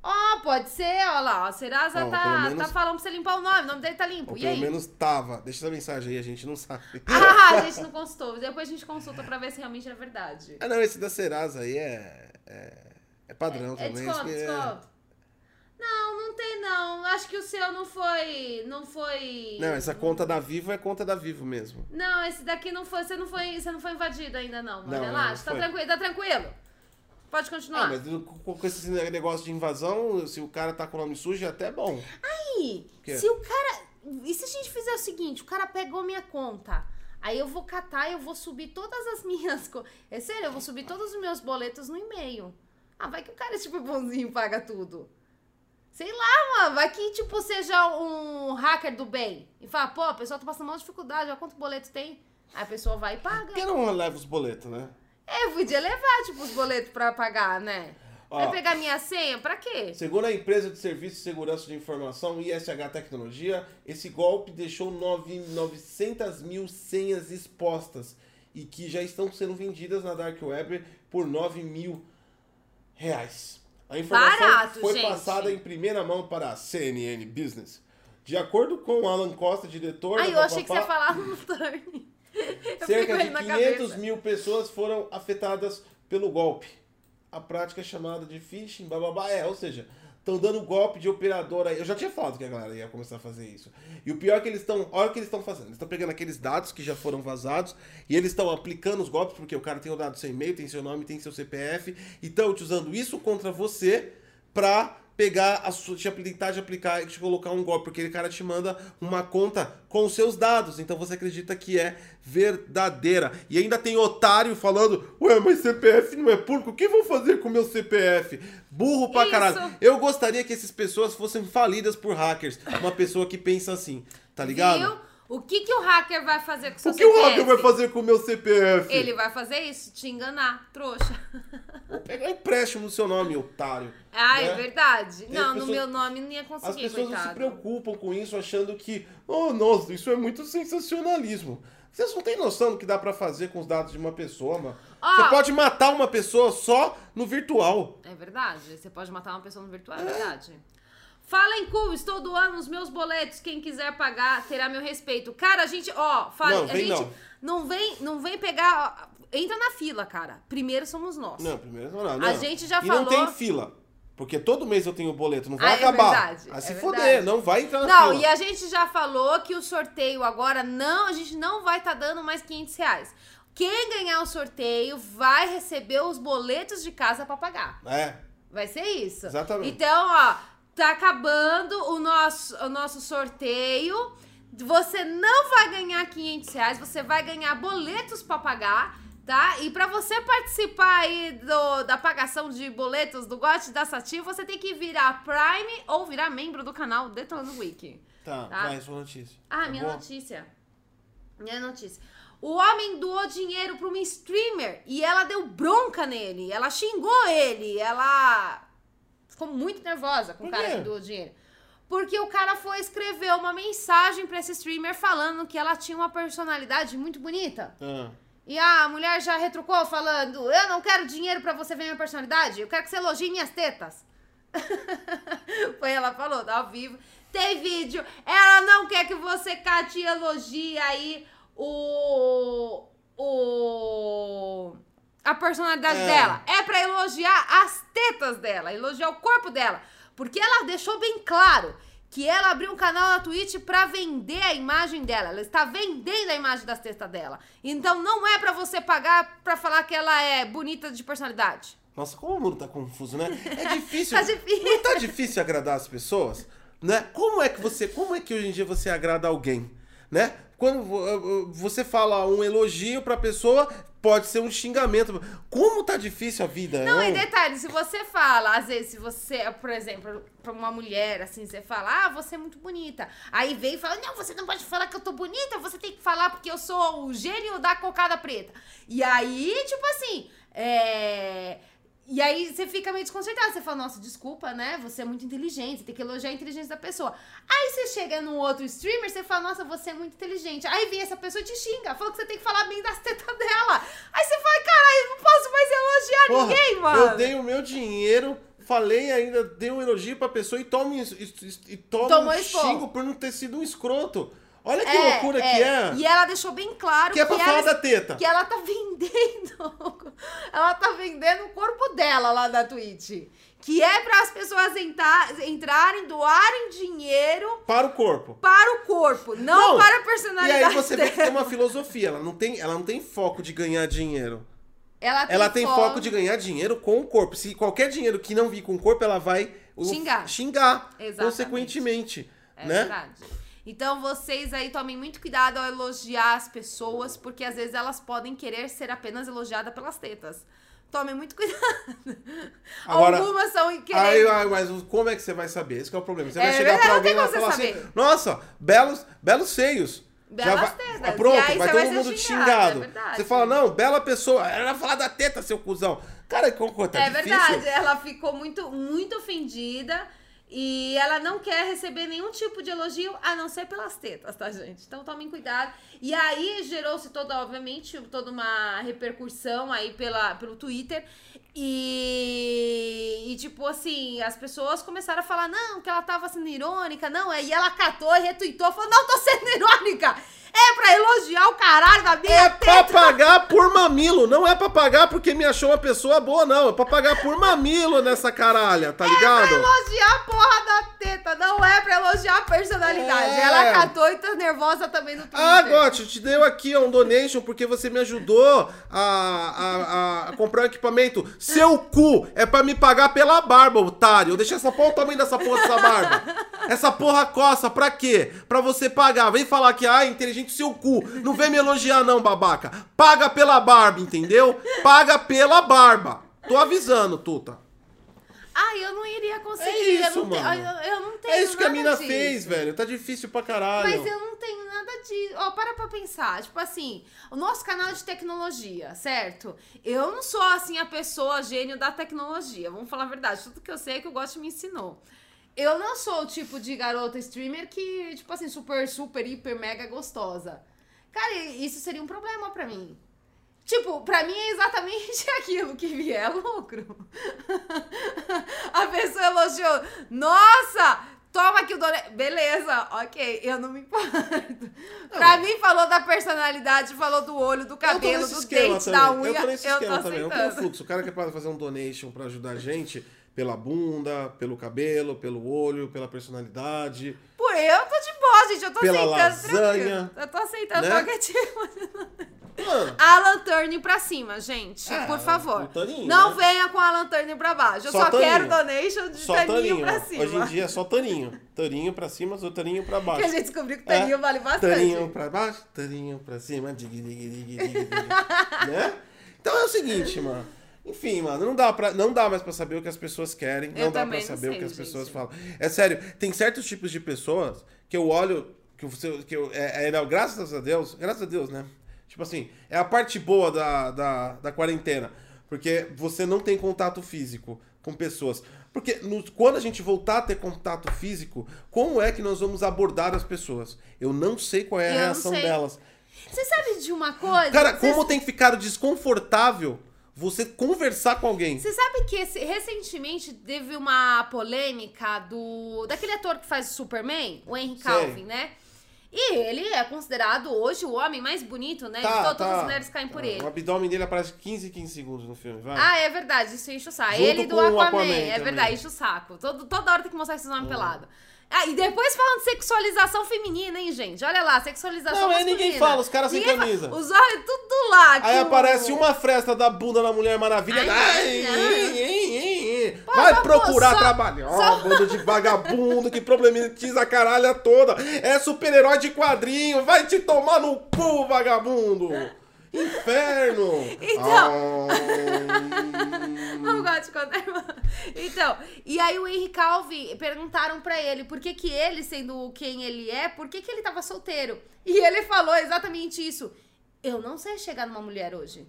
Ó, pode ser, ó lá, a Serasa Não, pelo tá, menos- tá falando pra você limpar o nome, o nome dele tá limpo. Ou e pelo aí? menos tava. Deixa essa mensagem aí, a gente não sabe. Ah, a gente não consultou. Depois a gente consulta pra ver se realmente é verdade. Ah, não, esse da Serasa aí é. É, é padrão É também. desconto, Esse é- desconto. Não, não tem não. Acho que o seu não foi. Não foi. Não, essa conta da Vivo é conta da Vivo mesmo. Não, esse daqui não foi. Você não foi, você não foi invadido ainda, não. Mas Não, relaxa, não tá tranquilo, tá tranquilo. Pode continuar. Ah, mas com esse negócio de invasão, se o cara tá com o nome sujo, é até bom. Aí, se o cara. E se a gente fizer o seguinte: o cara pegou minha conta. Aí eu vou catar e eu vou subir todas as minhas. co- É sério, eu vou subir todos os meus boletos no e-mail. Ah, vai que o cara é tipo bonzinho paga tudo. Sei lá, mano. Vai que, tipo, seja um hacker do bem. E fala, pô, a pessoa tá passando uma dificuldade, olha quanto boleto tem. Aí a pessoa vai e paga. Por que não leva os boletos, né? É, eu podia levar, tipo, os boletos pra pagar, né? Ó. Vai pegar minha senha? Pra quê? Segundo a empresa de serviço de segurança de informação ISH Tecnologia, esse golpe deixou nove- 900 mil senhas expostas e que já estão sendo vendidas na Dark Web por 9 mil reais. A informação Barato, foi gente. passada em primeira mão para a CNN Business. De acordo com Alan Costa, diretor Ai, eu achei que você ia falar no turn. Eu Cerca de ele na 500 cabeça. mil pessoas foram afetadas pelo golpe. A prática é chamada de phishing, bababá, é, ou seja, estão dando golpe de operadora aí. Eu já tinha falado que a galera ia começar a fazer isso. E o pior é que eles estão, olha o que eles estão fazendo. Eles estão pegando aqueles dados que já foram vazados e eles estão aplicando os golpes, porque o cara tem o dado do seu e-mail, tem seu nome, tem seu CPF, e estão usando isso contra você pra pegar a sua, te tentar de aplicar e te colocar um golpe, porque aquele cara te manda uma conta com os seus dados, então você acredita que é verdadeira. E ainda tem otário falando, ué, mas CPF não é público, o que vão fazer com o meu CPF? Burro pra Isso. caralho. Eu gostaria que essas pessoas fossem falidas por hackers, uma pessoa que pensa assim, tá ligado? Viu? O que, que o hacker vai fazer com o seu O que o CPF? hacker vai fazer com o meu CPF? Ele vai fazer isso, te enganar, trouxa. Vou pegar empréstimo no seu nome, otário. Ah, é né? verdade. as Não, no pessoas- meu nome não ia As conseguir, pessoas não se coitado. preocupam com isso, achando que, oh, nossa, isso é muito sensacionalismo. Vocês não têm noção do que dá pra fazer com os dados de uma pessoa, mano. Ó. Você pode matar uma pessoa só no virtual. É verdade. Você pode matar uma pessoa no virtual, é verdade. Fala em cu, estou doando os meus boletos. Quem quiser pagar terá meu respeito. Cara, a gente, ó, fala, Não, a gente não. não vem, não vem pegar. ó, entra na fila, cara. Primeiro somos nós. Não, primeiro não, não. A gente já e falou- não tem fila. Porque todo mês eu tenho boleto, não vai Ah, é acabar. verdade, Vai é se verdade. foder, não vai entrar na Não, fila. e a gente já falou que o sorteio agora não, a gente não vai estar dando mais 500 reais. Quem ganhar o sorteio vai receber os boletos de casa pra pagar. É, Vai ser isso. Exatamente. Então, ó, tá acabando o nosso, o nosso sorteio. Você não vai ganhar 500 reais, você vai ganhar boletos pra pagar, tá? E pra você participar aí do, da pagação de boletos do GOT da Sati, você tem que virar Prime ou virar membro do canal Detonando Wiki. tá, Tá. vai, sua notícia. Ah, Tá minha bom? notícia. Minha notícia. O homem doou dinheiro pra uma streamer e ela deu bronca nele. Ela xingou ele. Ela ficou muito nervosa com o cara que doou dinheiro. Porque o cara foi escrever uma mensagem pra esse streamer falando que ela tinha uma personalidade muito bonita. Ah, E a mulher já retrucou falando: Eu não quero dinheiro pra você ver minha personalidade, eu quero que você elogie minhas tetas. Foi ela falou, tá ao vivo. Tem vídeo. Ela não quer que você, Cate, elogie aí o. O. A personalidade É. dela. É pra elogiar as tetas dela, elogiar o corpo dela. Porque ela deixou bem claro que ela abriu um canal na Twitch pra vender a imagem dela. Ela está vendendo a imagem das tetas dela. Então não é pra você pagar pra falar que ela é bonita de personalidade. Nossa, como o mundo tá confuso, né? É difícil. Tá difícil. Não tá difícil agradar as pessoas, né? Como é que você, como é que hoje em dia você agrada alguém, né? Quando vo- você fala um elogio pra pessoa, pode ser um xingamento. Como tá difícil a vida, Não, né? e detalhe, se você fala, às vezes, se você, por exemplo, pra uma mulher, assim, você fala, ah, você é muito bonita. Aí vem e fala, não, você não pode falar que eu tô bonita, você tem que falar porque eu sou o gênio da cocada preta. E aí, tipo assim, é. E aí você fica meio desconcertado. Você fala, nossa, desculpa, né? Você é muito inteligente, você tem que elogiar a inteligência da pessoa. Aí você chega num outro streamer, você fala, nossa, você é muito inteligente. Aí vem essa pessoa e te xinga, falou que você tem que falar bem das tetas dela. Aí você fala, caralho, eu não posso mais elogiar Porra, ninguém, mano. Eu dei o meu dinheiro, falei ainda, dei um elogio pra pessoa e toma, e, e, e toma Tomou um xingo por não ter sido um escroto. Olha que loucura que é. E ela deixou bem claro Que é pra falar ela, da teta. que ela tá vendendo. ela tá vendendo o corpo dela lá na Twitch. Que é para as pessoas entrar, entrarem, doarem dinheiro Para o corpo. para o corpo, não, Não, para a E personalidade. aí você vê que dela. tem uma filosofia. Ela não tem, ela não tem foco de ganhar dinheiro. Ela tem, Ela tem foco de ganhar dinheiro com o corpo. Se qualquer dinheiro que não vir com o corpo, ela vai Xingar. xingar Exatamente. consequentemente. É né? verdade. Então vocês aí tomem muito cuidado ao elogiar as pessoas, porque às vezes elas podem querer ser apenas elogiadas pelas tetas. Tomem muito cuidado. Agora- Algumas são Aí, querendo. aí, mas como é que você vai saber? Esse que é o problema. Você É vai chegar pra alguém e vai falar assim: saber. Nossa, belos, belos seios. Belas vai, tetas. Ah, Pronto, vai todo vai ser mundo xingado, xingado. é você fala, não, bela pessoa. Ela vai falar da teta, seu cuzão. Cara, como tá é difícil. verdade, ela ficou muito, muito ofendida e ela não quer receber nenhum tipo de elogio, a não ser pelas tetas, tá, gente? Então tomem cuidado. E aí gerou-se toda, obviamente, toda uma repercussão aí pela, pelo Twitter. E, e, tipo assim, as pessoas começaram a falar, não, que ela tava sendo irônica, não. Aí ela catou e retweetou, falou, não, tô sendo irônica. É pra elogiar o caralho da minha É pra teta. pagar por mamilo, não é pra pagar porque me achou uma pessoa boa, não. É pra pagar por mamilo nessa caralha, tá É pra ligado? elogiar a porra da teta, não é pra elogiar a personalidade. É. Ela catou e tá nervosa também no Twitter. Ah, Gotti, eu te dei aqui um donation porque você me ajudou a, a, a comprar um equipamento. Seu cu é pra me pagar pela barba, otário. Eu deixei essa porra, o tamanho dessa porra dessa barba. Essa porra coça, pra quê? Pra você pagar. Vem falar que, ah, é inteligente seu cu. Não vem me elogiar não, babaca. Paga pela barba, entendeu? Paga pela barba. Tô avisando, Tuta. Ai, eu não iria conseguir. É isso, eu, não te- mano. eu, eu não tenho É isso que a mina disso. fez, velho. Tá difícil pra caralho. Mas eu não tenho nada de. Ó, para pra pensar. Tipo assim, o nosso canal é de tecnologia, certo? Eu não sou, assim, a pessoa gênio da tecnologia. Vamos falar a verdade. Tudo que eu sei é que o Gosto me ensinou. Eu não sou o tipo de garota streamer que, tipo assim, super, super, hiper, mega gostosa. Cara, isso seria um problema pra mim. Tipo, pra mim é exatamente aquilo que vier é lucro. A pessoa elogiou. Nossa, Toma aqui o donation. Beleza, ok, eu não me importo. Pra mim, falou da personalidade, falou do olho, do cabelo, do dente, da unha. Eu tô nesse eu esquema tô também. Aceitando. tenho fluxo. O cara que pode fazer um donation pra ajudar a gente pela bunda, pelo cabelo, pelo olho, pela personalidade. Pô, eu tô de boa, gente. Eu tô Pela aceitando. lasanha, tranquilo. Eu tô aceitando né? qualquer tipo. Mano, Alan Turner pra cima, gente. Ah, por favor. o Taninho, não né? venha com Alan Turner pra baixo. Eu Só só, quero donation de só taninho, taninho. pra cima. Hoje em dia é só taninho. Taninho pra cima, só taninho pra baixo. Que a gente descobriu que taninho É. vale bastante. Taninho pra baixo, taninho pra cima, dig, dig, dig, dig, dig, né? Então é o seguinte, mano. Enfim, mano, não dá, pra, não dá mais pra saber o que as pessoas querem, Eu não dá pra saber o sei, que as gente. pessoas falam. É sério, tem certos tipos de pessoas que eu olho, que, você, que eu, é, é, não, graças a Deus, graças a Deus, né? Tipo assim, é a parte boa da, da, da quarentena, porque você não tem contato físico com pessoas. Porque no- quando a gente voltar a ter contato físico, como é que nós vamos abordar as pessoas? Eu não sei qual é a Eu reação sei. delas. Você sabe de uma coisa? Cara, como tem ficar desconfortável você conversar com alguém? Você sabe que esse- recentemente teve uma polêmica do daquele ator que faz o Superman, o Henry Sei. Calvin, né? E ele é considerado hoje o homem mais bonito, né? Tá, to- todas tá. as mulheres caem por Ah, ele. O abdômen dele aparece 15, 15 segundos no filme, vai. Ah, é verdade, isso enche o saco. Junto Ele do Aquaman, Aquaman é verdade, enche o saco. Todo, toda hora tem que mostrar esses homens pelados. Ah, e depois falando de sexualização feminina, hein, gente? Olha lá, sexualização Não, aí masculina. ninguém fala, os caras sem camisa. Os olhos tudo lá. Aí aparece uma fresta da bunda da Mulher Maravilha. Ai, ai, ai, ai, ai. Pô, Vai só- procurar só- trabalhar. só- Bando de vagabundo que problematiza a caralha toda. É super-herói de quadrinho. Vai te tomar no cu, vagabundo. Inferno. Então. Não gosto de contar. Então, e aí o Henry Calvi perguntaram pra ele por que que ele, sendo quem ele é, por que que ele tava solteiro. E ele falou exatamente isso. Eu não sei chegar numa mulher hoje.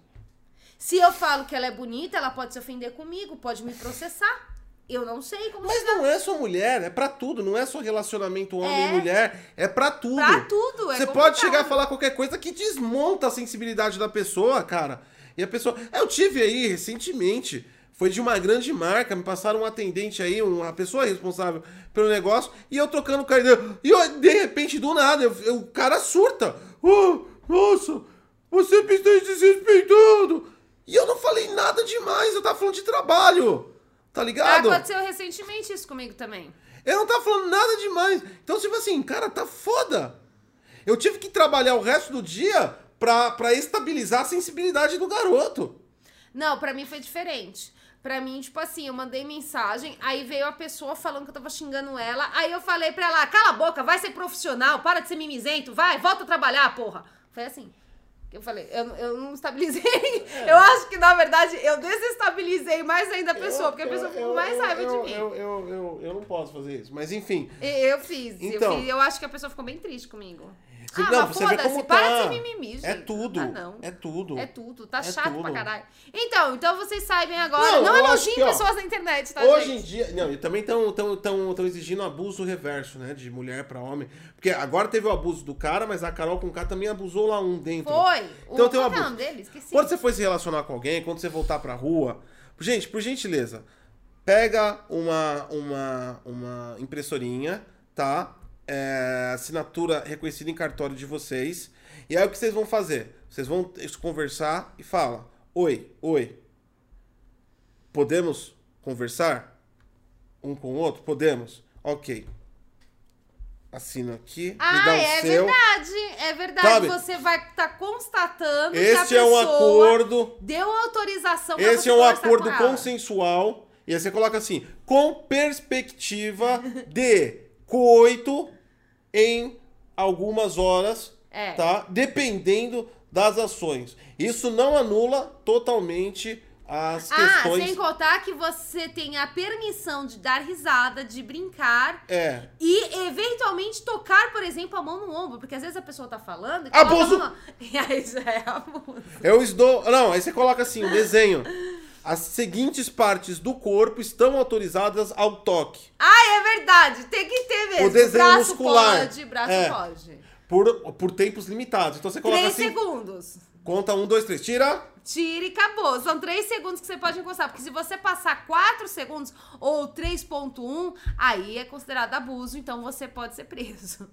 Se eu falo que ela é bonita, ela pode se ofender comigo, pode me processar. Eu não sei como Mas não é só mulher, é pra tudo. Não é só relacionamento homem É. mulher. É pra tudo. pra tudo. É Você pode complicado. chegar a falar qualquer coisa que desmonta a sensibilidade da pessoa, cara. E a pessoa. Eu tive aí recentemente. Foi de uma grande marca, me passaram um atendente aí, uma pessoa responsável pelo negócio, e eu trocando com ele. E eu, de repente, do nada, eu- eu- o cara surta. Oh, nossa, você me está desrespeitando. E eu não falei nada demais, eu tava falando de trabalho. Tá ligado? Aconteceu recentemente isso comigo também. Eu não tava falando nada demais. Então, tipo assim, cara, tá foda. Eu tive que trabalhar o resto do dia pra, pra estabilizar a sensibilidade do garoto. Não, pra mim foi diferente. Pra mim, tipo assim, eu mandei mensagem, aí veio a pessoa falando que eu tava xingando ela, aí eu falei pra ela, cala a boca, vai ser profissional, para de ser mimizento, vai, volta a trabalhar, porra. Foi assim. Eu falei, eu, eu não estabilizei. É. Eu acho que, na verdade, eu desestabilizei mais ainda a pessoa, porque a pessoa ficou mais raiva eu, de mim. Eu, eu, eu, eu não posso fazer isso. Mas enfim. Eu fiz, Então. eu fiz. Eu acho que a pessoa ficou bem triste comigo. Você- ah, não, você vê como para tá. de ser mimimi, gente. É tudo. Ah, não. É tudo. É tudo, tá É chato tudo. pra caralho. Então, então vocês saibam agora. Não, Não, elogiem que, ó, pessoas na internet, tá, Hoje gente? em dia. Não, e também estão tão, tão, tão exigindo abuso reverso, né? De mulher pra homem. Porque agora teve o abuso do cara, mas a Carol com K também abusou lá um dentro. Foi. Então o, tem um é o abuso. dele? Esqueci. Quando você for se relacionar com alguém, quando você voltar pra rua, gente, por gentileza, pega uma, uma, uma impressorinha, tá? É, assinatura reconhecida em cartório de vocês. E aí o que vocês vão fazer? Vocês vão conversar e fala: Oi, oi. Podemos conversar um com o outro? Podemos. Ok. Assina aqui, me Ah, dá o é seu. verdade. É verdade. Sabe? Você vai estar constatando que a Este é um acordo deu autorização Esse é um acordo com consensual. E aí você coloca assim, com perspectiva de coito em algumas horas, É. tá? Dependendo das ações. Isso não anula totalmente as Ah, questões. sem contar que você tem a permissão de dar risada, de brincar É. e eventualmente tocar, por exemplo, a mão no ombro, porque às vezes a pessoa tá falando Abuso! no- E aí já é abuso. Eu estou. Não, aí você coloca assim, um desenho. As seguintes partes do corpo estão autorizadas ao toque. Ah, é verdade. Tem que ter mesmo. O desenho braço muscular. pode, braço É. pode. Por, por tempos limitados. Então você coloca Três assim. segundos. Conta um, dois, três. Tira. Tira e acabou. São 3 segundos que você pode encostar. Porque se você passar 4 segundos ou 3.1, aí é considerado abuso, então você pode ser preso.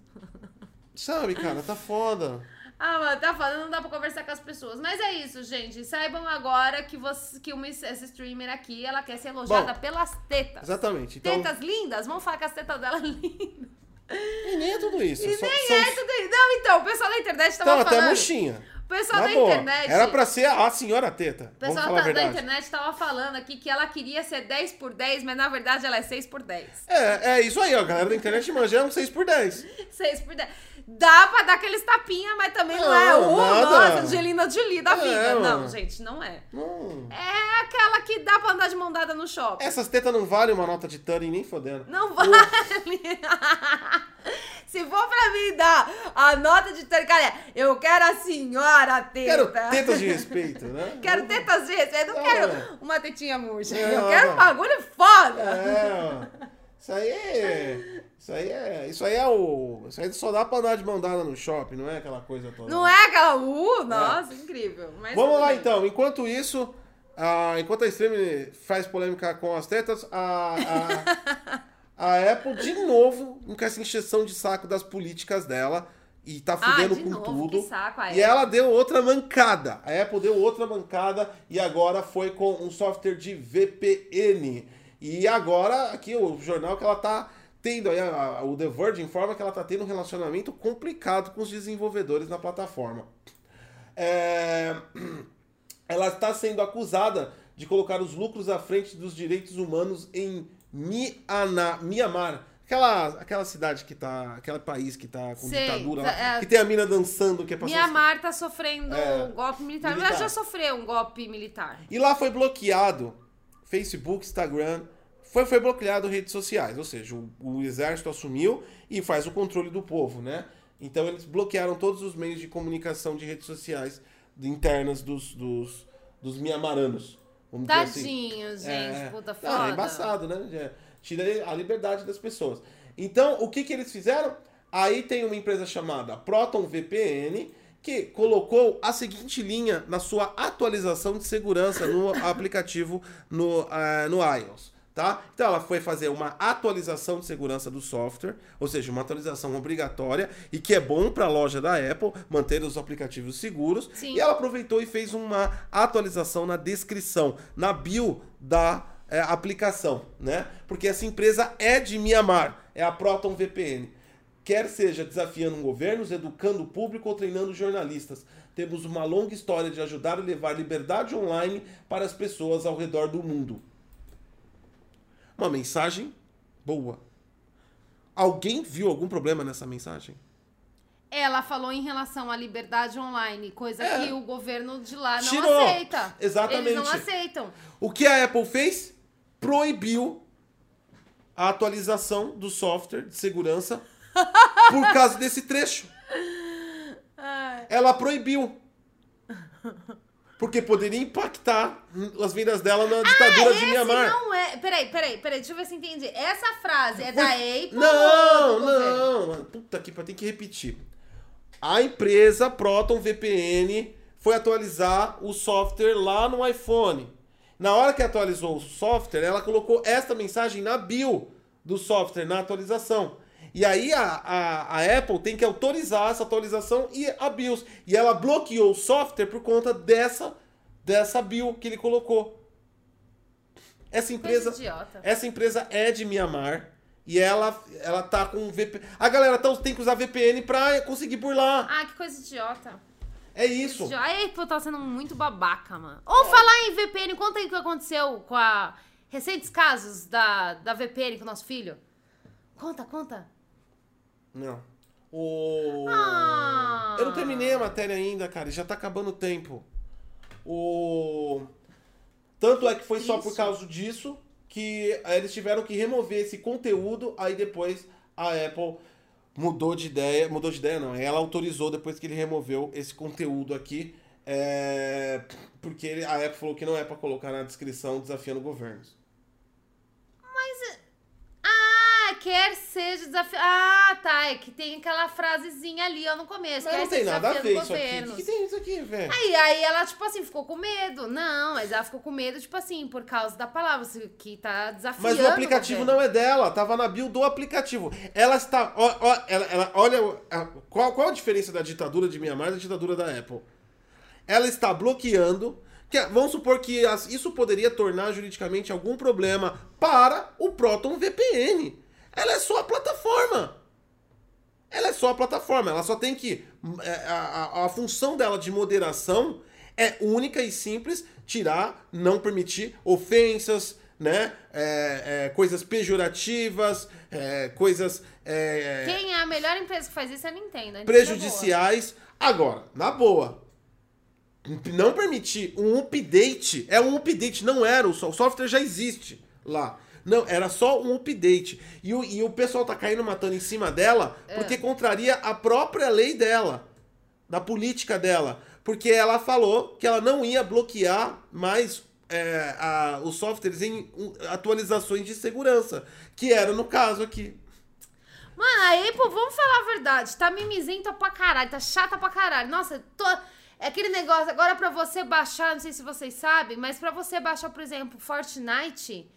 Sabe, cara, tá foda. Ah, mano, tá falando, não dá pra conversar com as pessoas. Mas é isso, gente. Saibam agora que, você, que uma, essa streamer aqui, ela quer ser elogiada Bom, pelas tetas. Exatamente. Então, Tetas lindas? Vamos falar que as tetas dela lindas. e nem é tudo isso. E só- nem são- é tudo isso. Não, então, o pessoal da internet tava Então, até falando. murchinha. O pessoal Na da boa. internet. Era pra ser a senhora teta. O pessoal da, da internet tava falando aqui que ela queria ser 10 por 10, mas na verdade ela é 6 por 10. É, é isso aí, ó. A galera da internet manja é um 6 por 10 6 por 10. Dá pra dar aqueles tapinha, mas também não, Não, é o nossa, Angelina Jolie da É, vida. não, gente, não é. É aquela que dá pra andar de mão dada no shopping. Essas tetas não valem uma nota de Tani nem fodendo. Não vale. Se for pra mim dar a nota de ter, cara, eu quero a senhora teta. Quero tetas de respeito, né? Quero tetas de respeito. Eu não É. quero uma tetinha murcha. É, eu quero um bagulho foda. É. Isso aí é. Isso aí é. Isso aí é o. Isso aí só dá pra andar de mão dada no shopping, não é aquela coisa toda. Não é aquela. Uh, nossa, incrível. Mas Vamos lá bem. então. Enquanto isso, ah, enquanto a Stream faz polêmica com as tetas, a, a, a Apple de novo com essa encheção de saco das políticas dela e tá Ah, fudendo de com novo, tudo. saco, e ela deu outra mancada. A Apple deu outra mancada e agora foi com um software de VPN. E agora aqui o jornal que ela tá tendo aí, a- a- o The Verge informa que ela tá tendo um relacionamento complicado com os desenvolvedores na plataforma. É, ela está sendo acusada de colocar os lucros à frente dos direitos humanos em Miana, Mianmar. Aquela, aquela cidade que tá. Aquele país que tá com Sei, ditadura lá, é. que tem a mina dançando que é pra Mianmar tá sofrendo É, um golpe militar. militar. Mas já sofreu um golpe militar. E lá foi bloqueado Facebook, Instagram, foi, foi bloqueado redes sociais, ou seja, o, o exército assumiu e faz o controle do povo, né? Então eles bloquearam todos os meios de comunicação de redes sociais internas dos, dos, dos miamaranos. Vamos dizer assim. Tadinho, gente. É. Puta Não, foda. é embaçado, né? É, Tira a liberdade das pessoas. Então, o que, que eles fizeram? Aí tem uma empresa chamada Proton VPN que colocou a seguinte linha na sua atualização de segurança no aplicativo no, ah, no iOS. Tá? Então ela foi fazer uma atualização de segurança do software, ou seja, uma atualização obrigatória e que é bom para a loja da Apple manter os aplicativos seguros. Sim. E ela aproveitou e fez uma atualização na descrição, na bio da é, aplicação, né? Porque essa empresa é de Mianmar, é a Proton VPN. Quer seja desafiando governos, educando o público ou treinando jornalistas. Temos uma longa história de ajudar a levar liberdade online para as pessoas ao redor do mundo. Uma mensagem boa. Alguém viu algum problema nessa mensagem? Ela falou em relação à liberdade online, coisa É. que o governo de lá não Tirou. aceita. Exatamente. Eles não aceitam. O que a Apple fez? Proibiu a atualização do software de segurança por causa desse trecho. Ela proibiu. Porque poderia impactar as vendas dela na ditadura de Esse Mianmar. não é. Peraí, peraí, peraí, deixa eu ver se entendi. Essa frase é da Apple Não, governo? não. Puta que pariu, tem que repetir. A empresa Proton VPN foi atualizar o software lá no iPhone. Na hora que atualizou o software, ela colocou esta mensagem na bio do software, na atualização. E aí a, a, a Apple tem que autorizar essa atualização e a BIOS. E ela bloqueou o software por conta dessa, dessa bio que ele colocou. Essa empresa. Idiota. Essa empresa é de Mianmar e ela, ela tá com VPN. A galera tá, tem que usar VPN pra conseguir burlar. Ah, que coisa idiota. É isso. A Apple tá sendo muito babaca, mano. Ou falar em VPN, conta aí o que aconteceu com a recentes casos da, da VPN com o nosso filho. Conta, conta. Não. O... Ah. Eu não terminei a matéria ainda, cara. e Já tá acabando o tempo. O... Tanto é que foi só por causa disso que eles tiveram que remover esse conteúdo. Aí depois a Apple mudou de ideia. Mudou de ideia, não. Ela autorizou depois que ele removeu esse conteúdo aqui. é, Porque ele- a Apple falou que não é pra colocar na descrição desafiando governos. Ah, quer seja desafio. Ah, tá. É que tem aquela frasezinha ali, ó, no começo. Mas não tem nada a ver isso aqui. O que, que tem isso aqui, velho? Aí, aí ela, tipo assim, ficou com medo. Não, mas ela ficou com medo, tipo assim, por causa da palavra, assim, que tá desafiando. Mas o aplicativo não é dela, tava na bio do aplicativo. Ela está. Ó, ó, ela, ela- olha a- qual, qual a diferença da ditadura de Mianmar da ditadura da Apple. Ela está bloqueando. Que, vamos supor que as- isso poderia tornar juridicamente algum problema para o Proton VPN. Ela é só a plataforma. Ela é só a plataforma. Ela só tem que. é, A, a- a função dela de moderação é única e simples: tirar, não permitir ofensas, né? É, é, coisas pejorativas, é, coisas é, Quem é a melhor empresa que faz isso é a Nintendo. a é prejudiciais. Agora, na boa. Não permitir um update. É um update, não era. O software já existe lá. Não, era só um update. E o, e o pessoal tá caindo matando em cima dela porque contraria a própria lei dela, da política dela. Porque ela falou que ela não ia bloquear mais é, a- os softwares em atualizações de segurança. Que era no caso aqui. Mano, a Apple, vamos falar a verdade, tá mimizenta pra caralho, tá chata pra caralho. Nossa, tô... é aquele negócio, agora pra você baixar, não sei se vocês sabem, mas pra você baixar, por exemplo, Fortnite,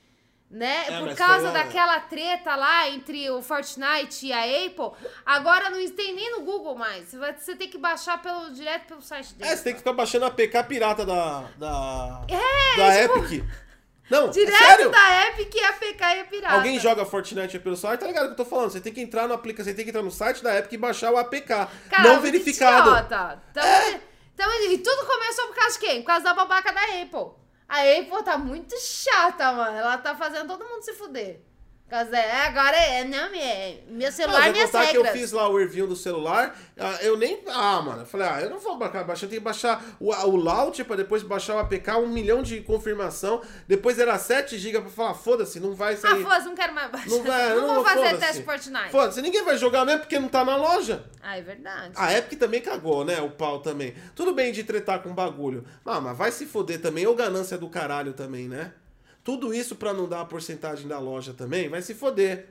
né? É, por causa foi daquela treta lá entre o Fortnite e a Apple, agora não tem nem no Google mais. Você, vai, você tem que baixar pelo, direto pelo site dele. É, você tem que ficar baixando a PK pirata da. Da, É, da tipo, Epic. Não, é Direto sério? da Epic e a PK a pirata. Alguém joga Fortnite pelo site, tá ligado o que eu tô falando? Você tem que entrar no aplica, você tem que entrar no site da Epic e baixar o APK. Cara, não verificado. Idiota. Então, então, e tudo começou por causa de quem? Por causa da babaca da Apple. A Apple tá muito chata, mano. Ela tá fazendo todo mundo se fuder. Causa é, agora é, não, é, meu Não, celular, vai minhas contar que eu regras. fiz lá o review do celular, ah, eu nem. Ah, mano, eu falei, ah, eu não vou baixar, baixar, eu tenho que baixar o, o launch pra depois baixar o APK, um milhão de confirmação. Depois era 7 GB pra falar, foda-se, não vai Ah, sair. foda-se, não quero mais baixar. Não vai, não, não, vou fazer teste Fortnite. Foda-se, ninguém vai jogar mesmo porque não tá na loja. Ah, é verdade. A Epic também cagou, né? O pau também. Tudo bem de tretar com bagulho. Ah, mas vai se foder também. Ou ganância do caralho também, né? Tudo isso pra não dar a porcentagem da loja também, vai se foder.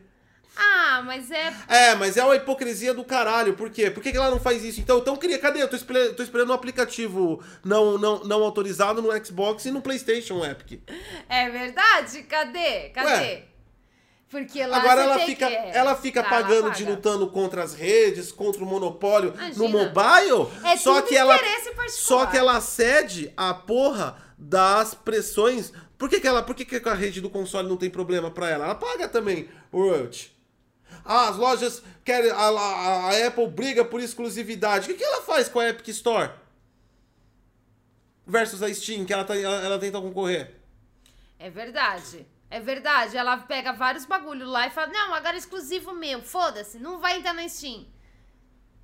Ah, mas é... É, mas é uma hipocrisia do caralho. Por quê? Por que, que ela não faz isso? Então, então queria. Cadê? Eu tô esperando, tô esperando um aplicativo não, não, não autorizado no Xbox e no PlayStation Epic. É verdade? Cadê? Cadê? Ué. Porque lá Agora você ela fica, que... ela fica Tá, pagando ela de lutando contra as redes, contra o monopólio no Imagina. mobile. É só que ela só que ela cede a porra das pressões. Por que, que ela, por que, que a rede do console não tem problema pra ela? Ela paga também o royalty. Ah, as lojas querem a, a- a Apple briga por exclusividade. O que, que ela faz com a Epic Store? Versus a Steam, que ela, tá, ela, ela tenta concorrer. É verdade. É verdade. Ela pega vários bagulho lá e fala: Não, agora é exclusivo meu. Foda-se, não vai entrar na Steam.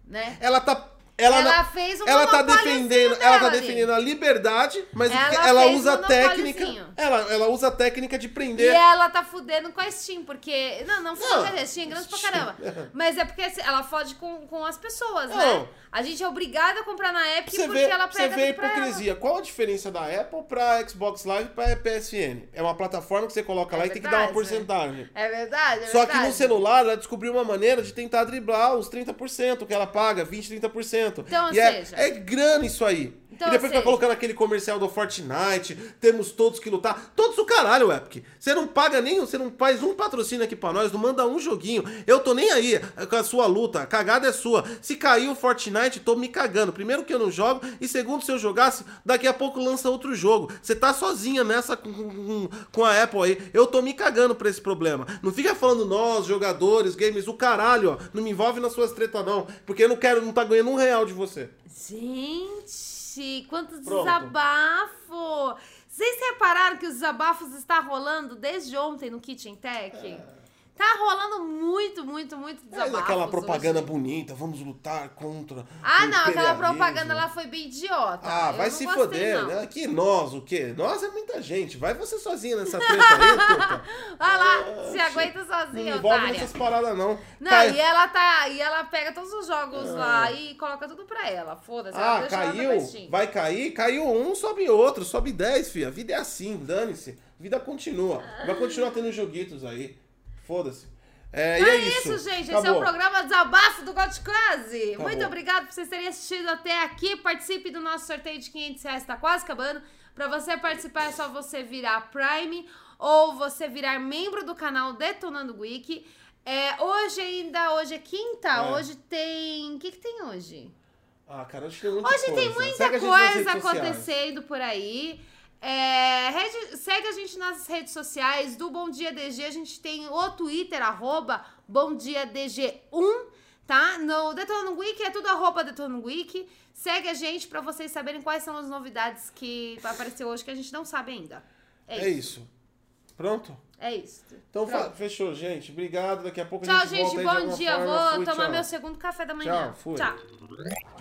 Né? Ela tá. Ela, Ela fez um ela tá defendendo, ela tá dela defendendo a liberdade, mas Ela ela, usa a técnica. Ela, ela usa a técnica de E prender. ela tá fudendo com a Steam, porque. Não, não Não, com a Steam, é grande pra caramba. Mas é porque assim, ela fode com, com as pessoas, Não. né? A gente é obrigado a comprar na Epic Você porque vê, ela você pega vê a hipocrisia. Qual a diferença da Apple pra Xbox Live e pra PSN? É uma plataforma que você coloca É lá e tem que dar uma verdade, porcentagem. É verdade, é Só que verdade. no celular ela descobriu uma maneira de tentar driblar os 30% que ela paga, 20, 30%. Então, e é, seja- é grana isso aí. Então, e depois ou fica seja- colocando aquele comercial do Fortnite, temos todos que lutar. Todos o caralho, Epic. Você não paga nem, você não faz um patrocínio aqui pra nós, não manda um joguinho. Eu tô nem aí com a sua luta, a cagada é sua. Se cair o Fortnite, tô me cagando. Primeiro que eu não jogo, e segundo, se eu jogasse, daqui a pouco lança outro jogo. Você tá sozinha nessa com, com, com a Apple aí. Eu tô me cagando pra esse problema. Não fica falando nós, jogadores, games, o caralho, ó. Não me envolve nas suas tretas, não. Porque eu não quero, não tá ganhando um real de você. Gente, quanto Pronto. desabafo! Vocês repararam que os desabafos estão rolando desde ontem no Kitchen Tech? Tá rolando muito, muito, muito Faz desabafos aquela propaganda hoje. bonita, vamos lutar contra. Ah, não, aquela propaganda lá foi bem idiota. Ah, vai não se gostei, foder, não. né? Que nós, o quê? Nós é muita gente. Vai você sozinha nessa treta aí, Tuta. Vai lá, Ah, se aguenta Não sozinha, me envolve otária. nessas paradas, não. Não, Cai- e ela tá. E ela pega todos os jogos lá e coloca tudo pra ela. Foda-se. Ah, caiu? Vai cair? Caiu um, sobe outro, sobe dez, filha. A vida é assim, dane-se. A vida continua. Vai continuar tendo joguitos aí. Foda-se. É, é é isso, gente. Esse é o Acabou. programa Desabafo do. Acabou. Muito obrigado por vocês terem assistido até aqui. Participe do nosso sorteio de 500 reais, tá quase acabando. Pra você participar é só você virar Prime ou você virar membro do canal Detonando Wiki. É, hoje ainda, hoje é quinta, É. hoje tem... O que que tem hoje? Ah, cara, hoje tem muita Hoje coisa. tem muita coisa acontecendo por aí. É, rede- segue a gente nas redes sociais do Bom Dia DG. A gente tem o Twitter, arroba Bom Dia DG1, tá? No Detonando Wiki é tudo arroba Detonando Wiki. Segue a gente pra vocês saberem quais são as novidades que vai aparecer hoje que a gente não sabe ainda. É, É isso. isso. Pronto? É isso. Então Pronto. fechou, gente. Obrigado. Daqui a pouco a Tchau, gente gente. volta aí de Bom dia. forma. Vou Fui, tomar tchau. meu segundo café da manhã. Tchau, fui. Tchau.